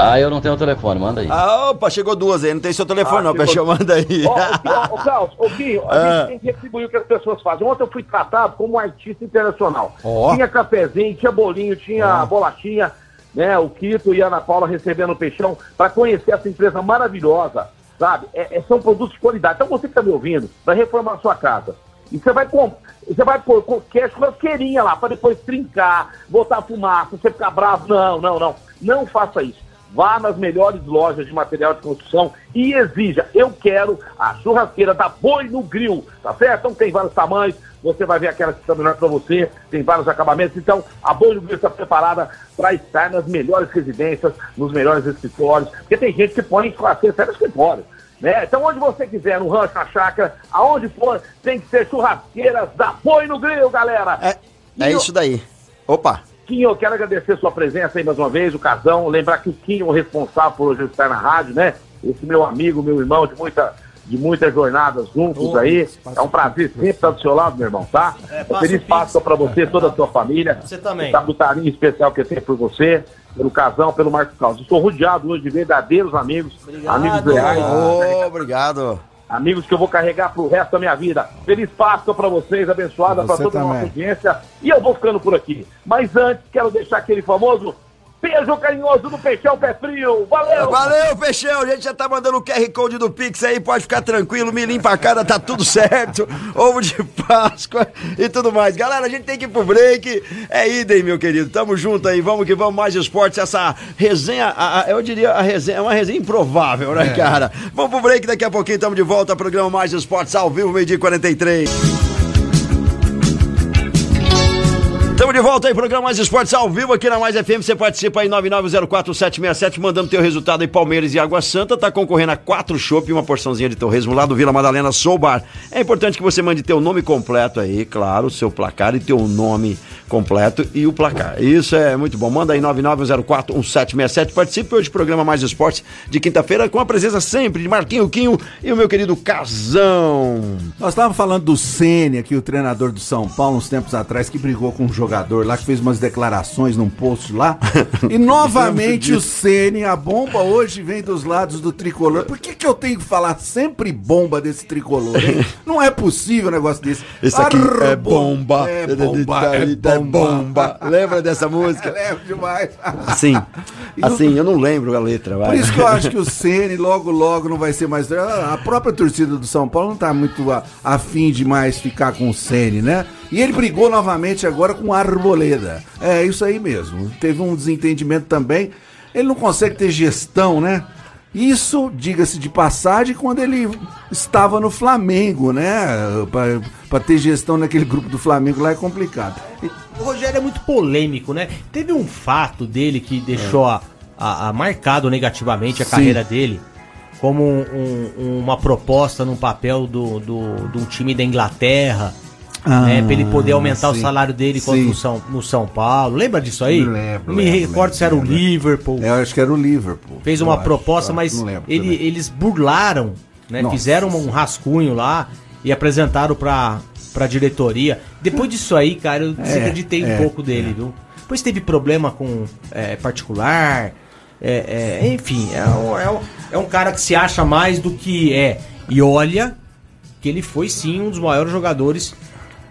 Ah, eu não tenho o telefone, manda aí. Ah, opa, chegou duas aí. Não tem seu telefone, Ah, não. Peixão, manda aí. Ô, ô, Carlos, ô, Guinho, a Ah. gente tem que retribuir o que as pessoas fazem. Ontem eu fui tratado como um artista internacional. Ó. Tinha cafezinho, tinha bolinho, tinha bolachinha, né? O Quito e a Ana Paula recebendo o peixão para conhecer essa empresa maravilhosa, sabe? É- é- são produtos de qualidade. Então você que está me ouvindo, vai reformar a sua casa. E você vai com, você vai pôr qualquer churrasqueirinha lá para depois trincar, botar fumaça, você ficar bravo. Não, não, não. Não faça isso. Vá nas melhores lojas de material de construção e exija. Eu quero a churrasqueira da Boi no Grill, tá certo? Então tem vários tamanhos, você vai ver aquela que está melhor para você, tem vários acabamentos. Então a Boi no Grill está preparada para estar nas melhores residências, nos melhores escritórios, porque tem gente que põe churrasqueira até no escritório. Né? Então, onde você quiser, no rancho, na chácara, aonde for, tem que ser churrasqueiras da Boi no Grill, galera! É, é isso daí. Opa. Quinho, eu quero agradecer sua presença aí mais uma vez, o Casão. Lembrar que o Quinho é o responsável por hoje estar na rádio, né? Esse meu amigo, meu irmão de muita, de muitas jornadas juntos Ô, aí. É um prazer sempre estar do seu lado, meu irmão, tá? É, Feliz. Páscoa pra você e toda a sua família. Você também. Sabe o carinho especial que eu tenho por você, pelo Casão, pelo Marcos Carlos. Estou rodeado hoje de verdadeiros amigos, amigos leais. Ô, obrigado. Amigos que eu vou carregar pro resto da minha vida. Feliz Páscoa pra vocês, abençoada Você toda a nossa também. audiência. E eu vou ficando por aqui. Mas antes, quero deixar aquele famoso beijo carinhoso do Peixão Pé Frio. Valeu! Valeu, Peixão. A gente já tá mandando o QR Code do Pix aí. Pode ficar tranquilo. Me limpa a cara, tá tudo certo. [laughs] Ovo de Páscoa e tudo mais. Galera, a gente tem que ir pro break. É idem, meu querido. Tamo junto aí. Vamos que vamos. Mais esportes. Essa resenha, a- a- eu diria, a resenha, é uma resenha improvável, né, cara? Vamos pro break. Daqui a pouquinho tamo de volta. Programa Mais Esportes ao vivo, meio-dia e 43. De volta aí, programa Mais Esportes ao vivo aqui na Mais FM. Você participa aí 9904767, mandando teu resultado aí Palmeiras e Água Santa. Tá concorrendo a quatro chopp e uma porçãozinha de torresmo lá do Vila Madalena Soul Bar. É importante que você mande teu nome completo aí, claro, seu placar e teu nome completo e o placar. Isso é muito bom. Manda aí 99041767. Participe hoje do programa Mais Esportes de quinta-feira com a presença sempre de Marquinho Quinho e o meu querido Casão. Nós estávamos falando do Ceni aqui, o treinador do São Paulo, uns tempos atrás, que brigou com um jogador lá, que fez umas declarações num post lá. [laughs] E novamente o Ceni, a bomba hoje vem dos lados do tricolor. Por que, que eu tenho que falar sempre bomba desse tricolor, hein? Não é possível um negócio desse. Isso aqui é bomba. É bomba, é É bomba. Lembra dessa música? [laughs] Lembro demais. Assim, assim, eu não lembro a letra. Vai. Por isso que eu acho que o Ceni logo, logo não vai ser mais. A própria torcida do São Paulo não tá muito afim de mais ficar com o Ceni, né? E ele brigou novamente agora com Arboleda. É isso aí mesmo. Teve um desentendimento também. Ele não consegue ter gestão, né? Isso, diga-se de passagem, quando ele estava no Flamengo, né? Pra, pra ter gestão naquele grupo do Flamengo lá é complicado. O Rogério é muito polêmico, né? Teve um fato dele que deixou a, a- a marcado negativamente a Sim. carreira dele como um- um- uma proposta num papel do, do, de um time da Inglaterra. Ah, né, pra ele poder aumentar sim. o salário dele no São, no São Paulo. Lembra disso aí? Não lembro, Não me lembro, recordo lembro, se era o. Liverpool. Eu acho que era o Liverpool. Fez uma acho, proposta, mas ele- eles burlaram, né? Nossa. Fizeram um rascunho lá e apresentaram pra, pra diretoria. Depois disso aí, cara, eu desacreditei um é, pouco dele, viu? Depois teve problema com é, particular. é, é, enfim, é é é um cara que se acha mais do que é. E olha que ele foi sim um dos maiores jogadores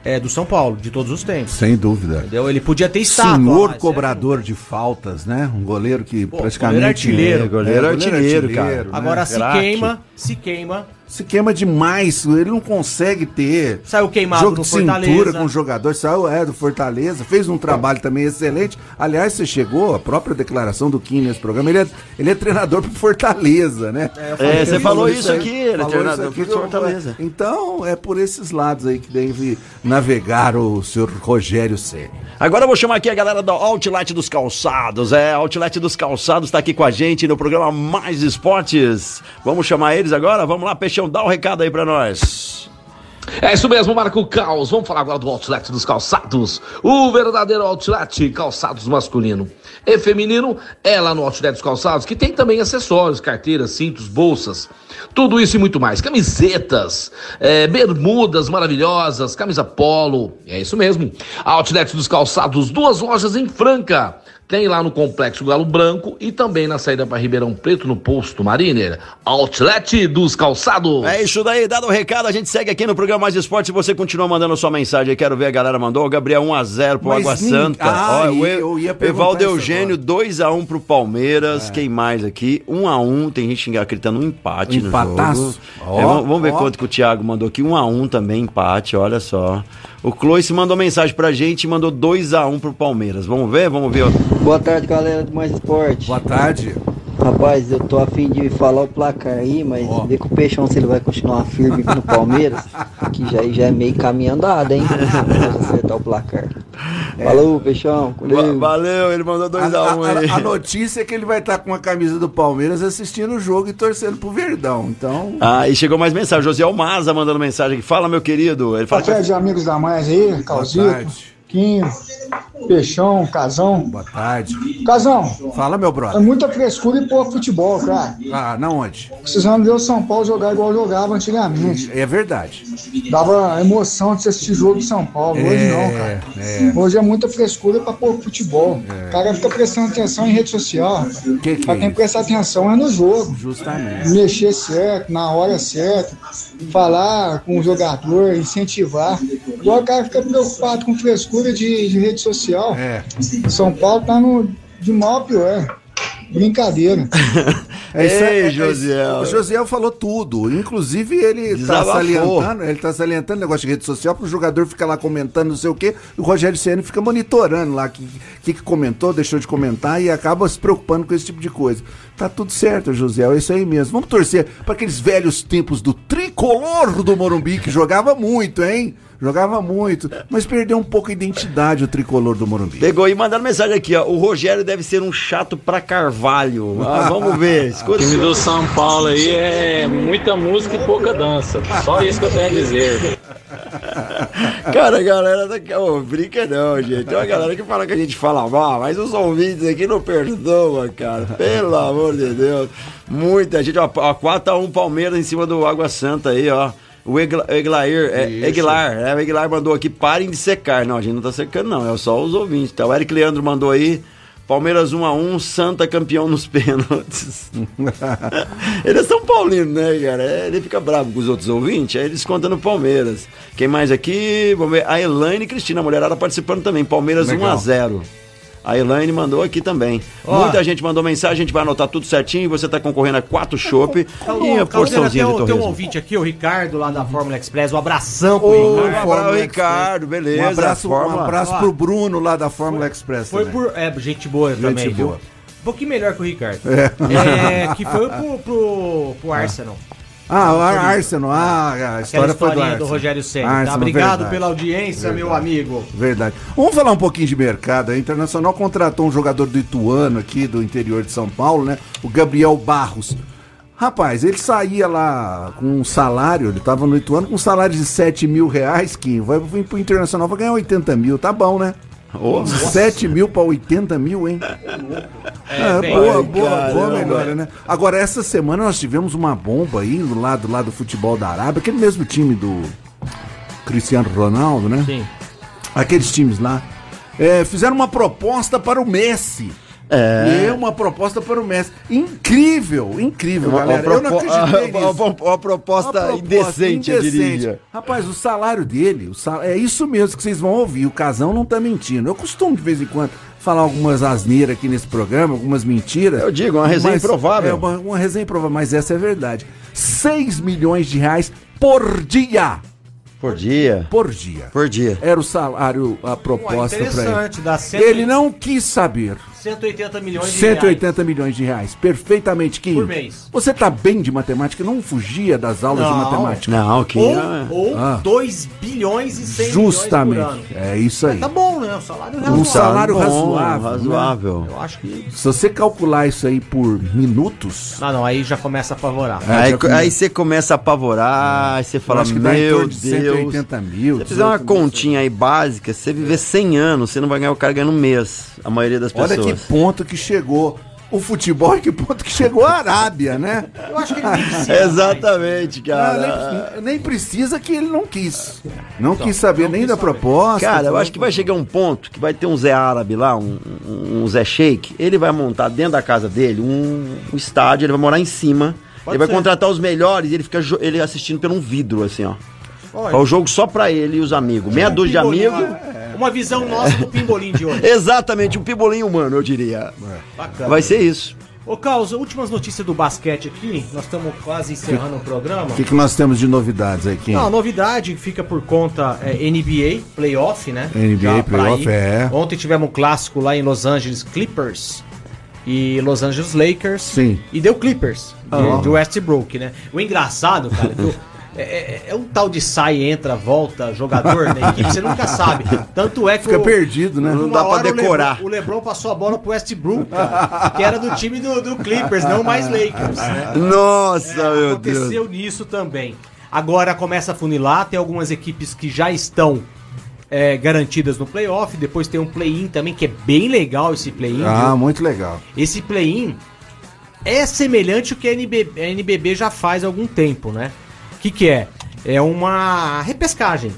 é, do São Paulo, de todos os tempos. Sem dúvida. Entendeu? Ele podia ter estado. Senhor ó, esse é- cobrador de faltas, né? Um goleiro que Pô, praticamente. goleiro artilheiro. É, goleiro artilheiro, cara. Agora né? se Craque. queima, se queima se queima demais, ele não consegue ter. Saiu queimado jogo no de cintura Fortaleza. com o jogador, saiu é do Fortaleza, fez um trabalho também excelente. Aliás, você chegou, a própria declaração do Kim nesse programa, ele é, ele é treinador pro Fortaleza, né? É, Ele você falou isso aqui, ele é treinador aqui, pro Fortaleza. Então, é por esses lados aí que deve navegar o senhor Rogério Ceni. Agora eu vou chamar aqui a galera do Outlet dos Calçados. É, Outlet dos Calçados tá aqui com a gente no programa Mais Esportes. Vamos chamar eles agora? Vamos lá, Peixão, dá o um recado aí pra nós. É isso mesmo, Marco Caos. Vamos falar agora do Outlet dos Calçados. O verdadeiro Outlet Calçados masculino e feminino é lá no Outlet dos Calçados, que tem também acessórios, carteiras, cintos, bolsas. Tudo isso e muito mais. Camisetas, é, bermudas maravilhosas, camisa polo. É isso mesmo. Outlet dos Calçados, duas lojas em Franca. Tem lá no Complexo Galo Branco e também na saída para Ribeirão Preto, no Posto Mariner. Outlet dos Calçados. É isso daí, dado o recado, a gente segue aqui no programa Mais Esporte. Se você continua mandando sua mensagem aí, quero ver a galera mandou. O Gabriel 1x0 pro Mas Água nin- Santa. Ah, Ó, o e- eu ia Evaldo Eugênio, 2x1 pro Palmeiras. Quem mais aqui? 1x1. Tem gente acreditando um empate no Empataço. jogo. Ó, É, vamos, vamos ver ó. quanto que o Thiago mandou aqui. 1x1 também, empate, olha só. O Cloice mandou mensagem pra gente e mandou 2x1 pro Palmeiras. Vamos ver? Vamos ver. Boa tarde, galera do Mais Esporte. Boa tarde. Rapaz, eu tô afim de falar o placar aí, mas vê com o Peixão se ele vai continuar firme no Palmeiras, [laughs] que já, já é meio caminho andado, hein? Pra acertar o placar. Falou, Peixão. Valeu. Valeu, ele mandou A, 2x1 aí. a- a notícia é que ele vai estar com a camisa do Palmeiras assistindo o jogo e torcendo pro Verdão. Então. Ah, e chegou mais mensagem. José Almaza mandando mensagem aqui. Fala, meu querido. Ele fala Boa tarde, amigos da mais aí, Calzito, tarde. Peixão, Casão. Boa tarde. Casão, Fala, meu é brother. muita frescura e pouco futebol, cara. Ah, na onde? Precisando ver o São Paulo jogar igual jogava antigamente. É verdade. Dava emoção de você assistir jogo de São Paulo. Hoje não, cara. é. Hoje é muita frescura pra pouco futebol. O cara fica prestando atenção em rede social. Que que Pra é quem prestar atenção é no jogo. Justamente. Mexer certo, na hora certa, falar com o jogador, incentivar. Agora o cara fica preocupado com frescura de, de rede social. É. São Paulo tá no, de mal a pior. Brincadeira. [laughs] É isso aí, Ei, é- Josiel. O Josiel falou tudo. Inclusive, ele tá Desabafou. salientando, ele tá salientando negócio de rede social pro jogador ficar lá comentando não sei o quê. E o Rogério Ceni fica monitorando lá o que, que, que comentou, deixou de comentar e acaba se preocupando com esse tipo de coisa. Tá tudo certo, Josiel, é isso aí mesmo. Vamos torcer para aqueles velhos tempos do tricolor do Morumbi, que jogava muito, hein? Jogava muito, mas perdeu um pouco a identidade o tricolor do Morumbi. Pegou e mandaram mensagem aqui, ó. O Rogério deve ser um chato pra Carvalho. Ah, vamos ver. [laughs] Escuta. O time do São Paulo aí é muita música e pouca dança. Só isso que eu tenho a dizer. [laughs] Cara, a galera daqui. Ô, brinca não, gente. Tem uma galera que fala que a gente fala mal, mas os ouvintes aqui não perdoam, cara. Pelo amor de Deus. Muita gente, ó. ó 4x1 Palmeiras em cima do Água Santa aí, ó. O Egla- Eglair, é. Eglar, é, o Eglar mandou aqui, parem de secar. Não, a gente não tá secando, não, é só os ouvintes. Tá? O Eric Leandro mandou aí, Palmeiras 1x1, Santa campeão nos [laughs] pênaltis. [laughs] ele é São Paulino, né, cara? É, Ele fica bravo com os outros ouvintes, aí eles contam no Palmeiras. Quem mais aqui? A Elaine Cristina, a mulherada participando também. Palmeiras Legal. 1x0. A Elaine mandou aqui também. Ó. Muita gente mandou mensagem, a gente vai anotar tudo certinho. Você tá concorrendo a quatro chopp e a porçãozinha tem, de um- tem um ouvinte aqui, o Ricardo, lá da Fórmula Express. Um abração pro Ô, Ricardo. Fórmula Ricardo, beleza. Um abraço, um Fórmula- abraço Ó. pro Bruno lá da Fórmula Express. Foi também. por. É, gente boa também, viu? boa. Um pouquinho melhor que o Ricardo. É. É, que foi pro, pro, pro Arsenal. Ah, o Ar- Arsenal, ah, a história foi do Arsenal. do Rogério Senna. Tá? Obrigado verdade. pela audiência, meu amigo. Verdade. Vamos falar um pouquinho de mercado. A Internacional contratou um jogador do Ituano aqui, do interior de São Paulo, né? O Gabriel Barros. Rapaz, ele saía lá com um salário, ele tava no Ituano com um salário de 7 mil reais, que vai vir pro Internacional, vai ganhar 80 mil, tá bom, né? Ô, 7 mil pra 80 mil, hein? É, bem, boa, boa, boa melhora, né? Agora, essa semana nós tivemos uma bomba aí do lado, lá do futebol da Arábia, aquele mesmo time do Cristiano Ronaldo, né? Sim. Aqueles times lá. é, fizeram uma proposta para o Messi. É. E é uma proposta para o Messi. Incrível, incrível, Uma, galera. uma eu não propo- acreditei [laughs] uma- nisso. uma- uma proposta indecente, eu diria. Rapaz, o salário dele, o sal- é isso mesmo que vocês vão ouvir. O Casão não tá mentindo. Eu costumo, de vez em quando, falar algumas asneiras aqui nesse programa, algumas mentiras. Eu digo, uma resenha improvável. É uma, uma resenha improvável, mas essa é verdade. 6 milhões de reais por dia. Por dia. Por dia. Por dia. Era o salário, a proposta para interessante, ele. dá cento- Ele não quis saber. 180 milhões de 180 milhões de reais. Perfeitamente, Kim. Por mês. Você tá bem de matemática, não fugia das aulas de Não. matemática. Não, Kim. Ou, é- ou Ah. 2 bilhões e 100 Justamente. milhões por ano. É isso aí. Tá bom, né? O salário é Um salário bom, razoável. razoável. né? Eu acho que. Se você calcular isso aí por minutos. Não, não, aí já começa a apavorar. É, Aí, já come- aí você começa a apavorar, aí você fala, acho que dá em meu torno de Deus. 180 mil, Se você fizer uma 18 mil, continha aí básica, se você viver 100 anos, você não vai ganhar o cara ganhando um mês, a maioria das Olha pessoas. Que ponto que chegou o futebol e que ponto que chegou a Arábia, né? Eu acho que ele nem precisa. Exatamente, cara. nem, nem precisa que ele não quis. Não quis saber nem da proposta. Cara, eu acho que vai chegar um ponto que vai ter um Zé Árabe lá, um, um- Zé Sheik, ele vai montar dentro da casa dele um, um estádio, ele vai morar em cima, Pode ele vai ser. contratar os melhores e ele fica ele assistindo por um vidro, assim, ó. Olha. É o jogo só pra ele e os amigos. Meia dúzia de amigos. Uma visão nossa do pimbolim de hoje. [laughs] Exatamente, um pibolinho humano, eu diria. Bacana. Vai ser isso. Ô, Carlos, últimas notícias do basquete aqui. Nós estamos quase encerrando o programa. O que, que nós temos de novidades Kim? Não, a novidade fica por conta é, NBA, playoff, né? NBA, Já pra playoff, é. Ontem tivemos um clássico lá em Los Angeles Clippers e Los Angeles Lakers. Sim. E deu Clippers, de, Ah. de Westbrook, né? O engraçado, cara, que o- [laughs] é, é- é um tal de sai, entra, volta, jogador equipe, você nunca sabe. Tanto é que Fica o- perdido, né? Não dá pra hora o decorar. Lebron, o Lebron passou a bola pro Westbrook, cara, que era do time do, do Clippers, não mais Lakers, né? Nossa, meu Aconteceu Deus. nisso também. Agora começa a funilar, tem algumas equipes que já estão é, garantidas no playoff, depois tem um play-in também, que é bem legal esse play-in. Ah, viu? muito legal. Esse play-in é semelhante ao que a NBB, a NBB já faz há algum tempo, né? O que, que é? É uma repescagem,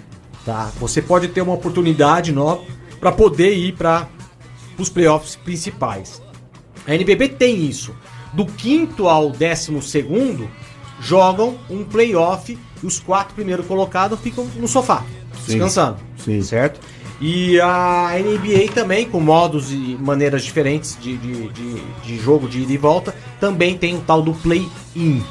tá? Você pode ter uma oportunidade nova para poder ir para os playoffs principais. A NBB tem isso. Do quinto ao décimo segundo, jogam um playoff e os quatro primeiros colocados ficam no sofá, Sim. descansando. Sim. Certo? E a NBA também, com modos e maneiras diferentes de, de, de, de jogo de ida e volta, também tem o tal do play-in.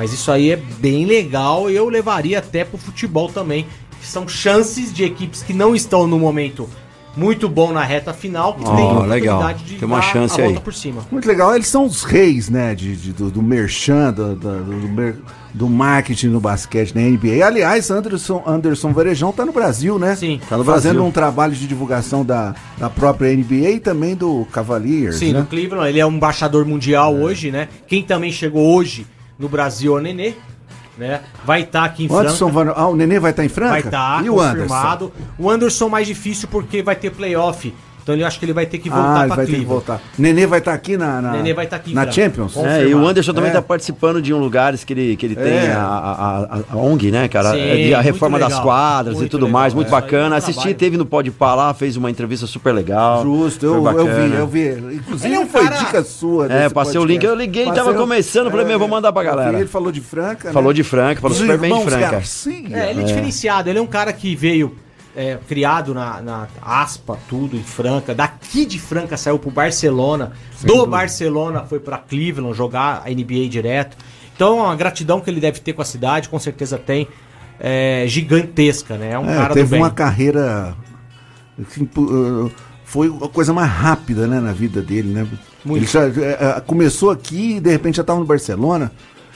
Mas isso aí é bem legal e eu levaria até pro futebol também. que São chances de equipes que não estão no momento muito bom na reta final, que Ó, tem a legal. de Tem uma dar chance a volta aí. por cima. Muito legal. Eles são os reis, né? De, de- do, do merchan, do, do, do mer- do marketing no basquete na NBA. Aliás, Anderson, Anderson Varejão tá no Brasil, né? Sim. Tá no Fazendo Brasil. um trabalho de divulgação da, da própria NBA e também do Cavaliers, Sim, né? no Cleveland, ele é um embaixador mundial hoje, né? Quem também chegou hoje no Brasil é o Nenê, né? Vai estar aqui em O Anderson Franca. Van... Ah, o Nenê vai estar em Franca? Vai estar E o Anderson? confirmado. O Anderson mais difícil porque vai ter playoff. Então ele acho que ele vai ter que voltar Ah, ele pra vai ter que voltar. Nenê vai estar aqui na, na, Nenê vai estar aqui na. Champions? É, e o. Anderson também É. tá participando de um lugares que ele, que ele tem É. a, a, a- a ONG, né, cara? Sim, É de- a muito reforma das legal. quadras e Muito tudo legal, mais, muito é. Isso aí é bacana. Assisti, trabalho. teve no Pode Pá lá, fez uma entrevista super legal. Justo, eu, eu vi, eu vi. Inclusive é um foi cara- dica sua. É, passei o link, eu liguei, tava Passei- começando, falei, meu, vou mandar pra eu vi, galera. Ele falou de Franca, Falou né? de Franca, falou super bem de Franca. Garcia. É, ele é, diferenciado. Ele é um cara que veio é, criado na, na aspa, tudo, em Franca. Daqui de Franca saiu pro Barcelona. do Barcelona foi pra Cleveland jogar a NBA direto. Então, a gratidão que ele deve ter com a cidade, com certeza tem. É gigantesca, né? É um É, cara teve uma carreira. assim, uh, foi a coisa mais rápida né, na vida dele, né? Muito. Ele já, é, é, começou aqui e de repente já estava no Barcelona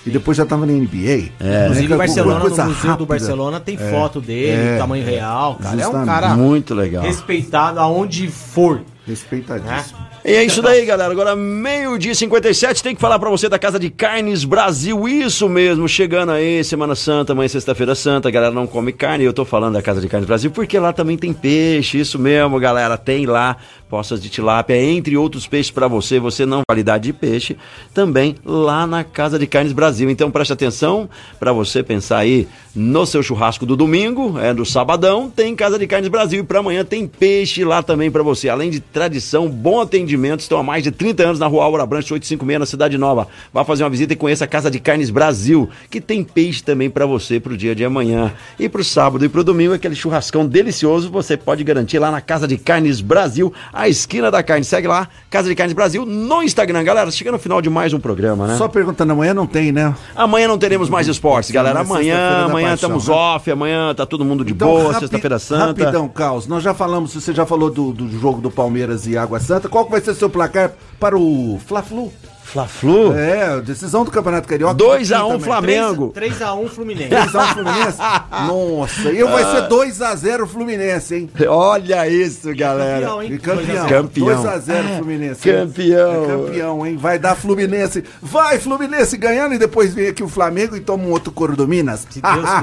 e depois já estava na NBA. É. Inclusive, Né, o Barcelona, no Museu do rápida. Barcelona, tem É, foto dele, é, tamanho real, cara. É um cara Muito legal. respeitado aonde for. Respeitadíssimo. E é isso daí, galera. Agora, meio-dia e 57, tem que falar pra você da Casa de Carnes Brasil. Isso mesmo, chegando aí, Semana Santa, amanhã, sexta-feira santa, a galera não come carne. Eu tô falando da Casa de Carnes Brasil porque lá também tem peixe. Isso mesmo, galera. Tem lá postas de tilápia, entre outros peixes pra você. Você não qualidade de peixe, também lá na Casa de Carnes Brasil. Então preste atenção pra você pensar aí no seu churrasco do domingo, é do sabadão, tem Casa de Carnes Brasil. E pra amanhã tem peixe lá também pra você. Além de tradição, bom atendimento estão há mais de 30 anos na rua Aura Branche 856, na Cidade Nova. Vá fazer uma visita e conheça a Casa de Carnes Brasil, que tem peixe também para você pro dia de amanhã. E pro sábado e pro domingo, aquele churrascão delicioso, você pode garantir lá na Casa de Carnes Brasil, a esquina da carne. Segue lá, Casa de Carnes Brasil, no Instagram. Galera, chega no final de mais um programa, né? Só perguntando, amanhã não tem, né? Amanhã não teremos mais esportes, galera. Amanhã é Amanhã, amanhã estamos né? off, amanhã tá todo mundo de Então, boa, sexta-feira santa. Rapidão, Caos. Nós já falamos, você já falou do, do jogo do Palmeiras e Água Santa. Qual que vai ser seu placar para o Fla-Flu? Fla-Flu? É, decisão do Campeonato Carioca. 2x1 Também. Flamengo. 3x1 Fluminense. 3x1 Fluminense? [laughs] Nossa, e vai ser 2x0 Fluminense, hein? Olha isso, galera. Campeão, hein? E campeão. Campeão. 2x0 Fluminense. hein? Campeão. É campeão, hein? Vai dar Fluminense. Vai, Fluminense ganhando e depois vem aqui o Flamengo e toma um outro couro do Minas. [laughs]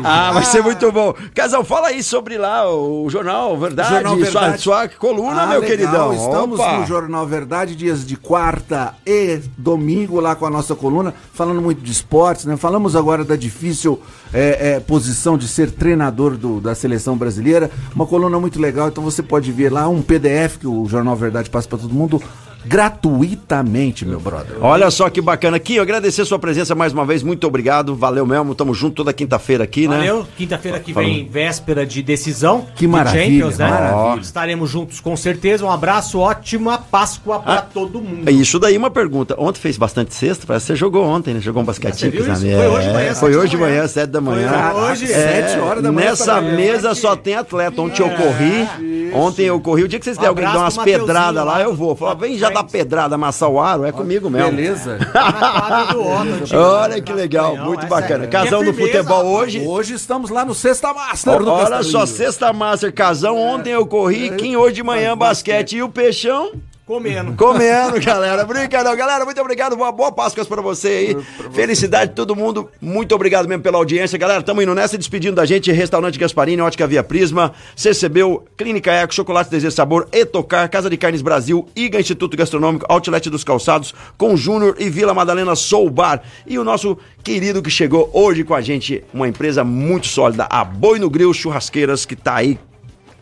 Ah, vai ser muito bom. Casal, fala aí sobre lá o Jornal Verdade, Jornal Sua, Verdade. sua coluna, Ah, meu legal. queridão. Estamos Opa. no Jornal Verdade, dias de quarta e domingo, lá com a nossa coluna, falando muito de esportes, né? Falamos agora da difícil é, é, posição de ser treinador do- da seleção brasileira. Uma coluna muito legal, então você pode ver lá um PDF que o Jornal Verdade passa para todo mundo gratuitamente, meu brother. Olha só que bacana aqui, eu agradecer a sua presença mais uma vez, muito obrigado, valeu mesmo, tamo junto toda quinta-feira aqui, né? Valeu. Quinta-feira que vem, véspera de decisão. Que maravilha, Champions, né? maravilha. Estaremos juntos com certeza. Um abraço, ótima Páscoa pra Ah, todo mundo. É Isso daí, uma pergunta. Ontem fez bastante sexta, parece que você jogou ontem, né? Jogou um basquetinho. Você viu com os isso? amigos. Foi hoje de manhã, É, sete Foi da hoje de manhã. manhã, sete da manhã. Foi hoje, É, sete horas da manhã Nessa mesa só tem atleta. Ontem eu corri, ontem eu corri. O dia que vocês Um alguém dar umas pedradas lá, eu vou. Fala, vem já dar pedrada, amassar o aro, é comigo mesmo. Beleza? [laughs] Time. Olha que legal, Canhão, muito bacana. é- Casão do firmeza, futebol hoje. Hoje estamos lá no Sexta Master Olha só, sexta master, casão. Ontem eu corri, Kim hoje de manhã basquete e o peixão. Comendo. Comendo, galera. Brincadeira. Galera, muito obrigado. Boa, boa Páscoa pra você aí. Felicidade de todo mundo. Muito obrigado mesmo pela audiência. Galera, tamo indo nessa, despedindo da gente. Restaurante Gasparini, Ótica Via Prisma, CCBU, Clínica Eco, Chocolate Desejo Sabor, Etocar, Casa de Carnes Brasil, IGA Instituto Gastronômico, Outlet dos Calçados, com Júnior e Vila Madalena Soul Bar. E o nosso querido que chegou hoje com a gente, uma empresa muito sólida, a Boi no Grill Churrasqueiras, que tá aí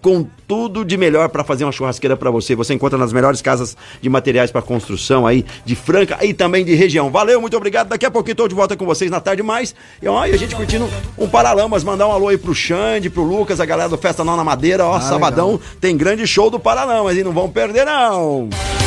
com tudo de melhor para fazer uma churrasqueira para você. Você encontra nas melhores casas de materiais para construção aí de Franca e também de região. Valeu, muito obrigado. Daqui a pouquinho estou de volta com vocês na tarde mais. E ó, e a gente curtindo um Paralamas, mandar um alô aí pro Xande, pro Lucas, a galera do Festa Não na Madeira, ó, sabadão tem grande show do Paralamas e não vão perder não.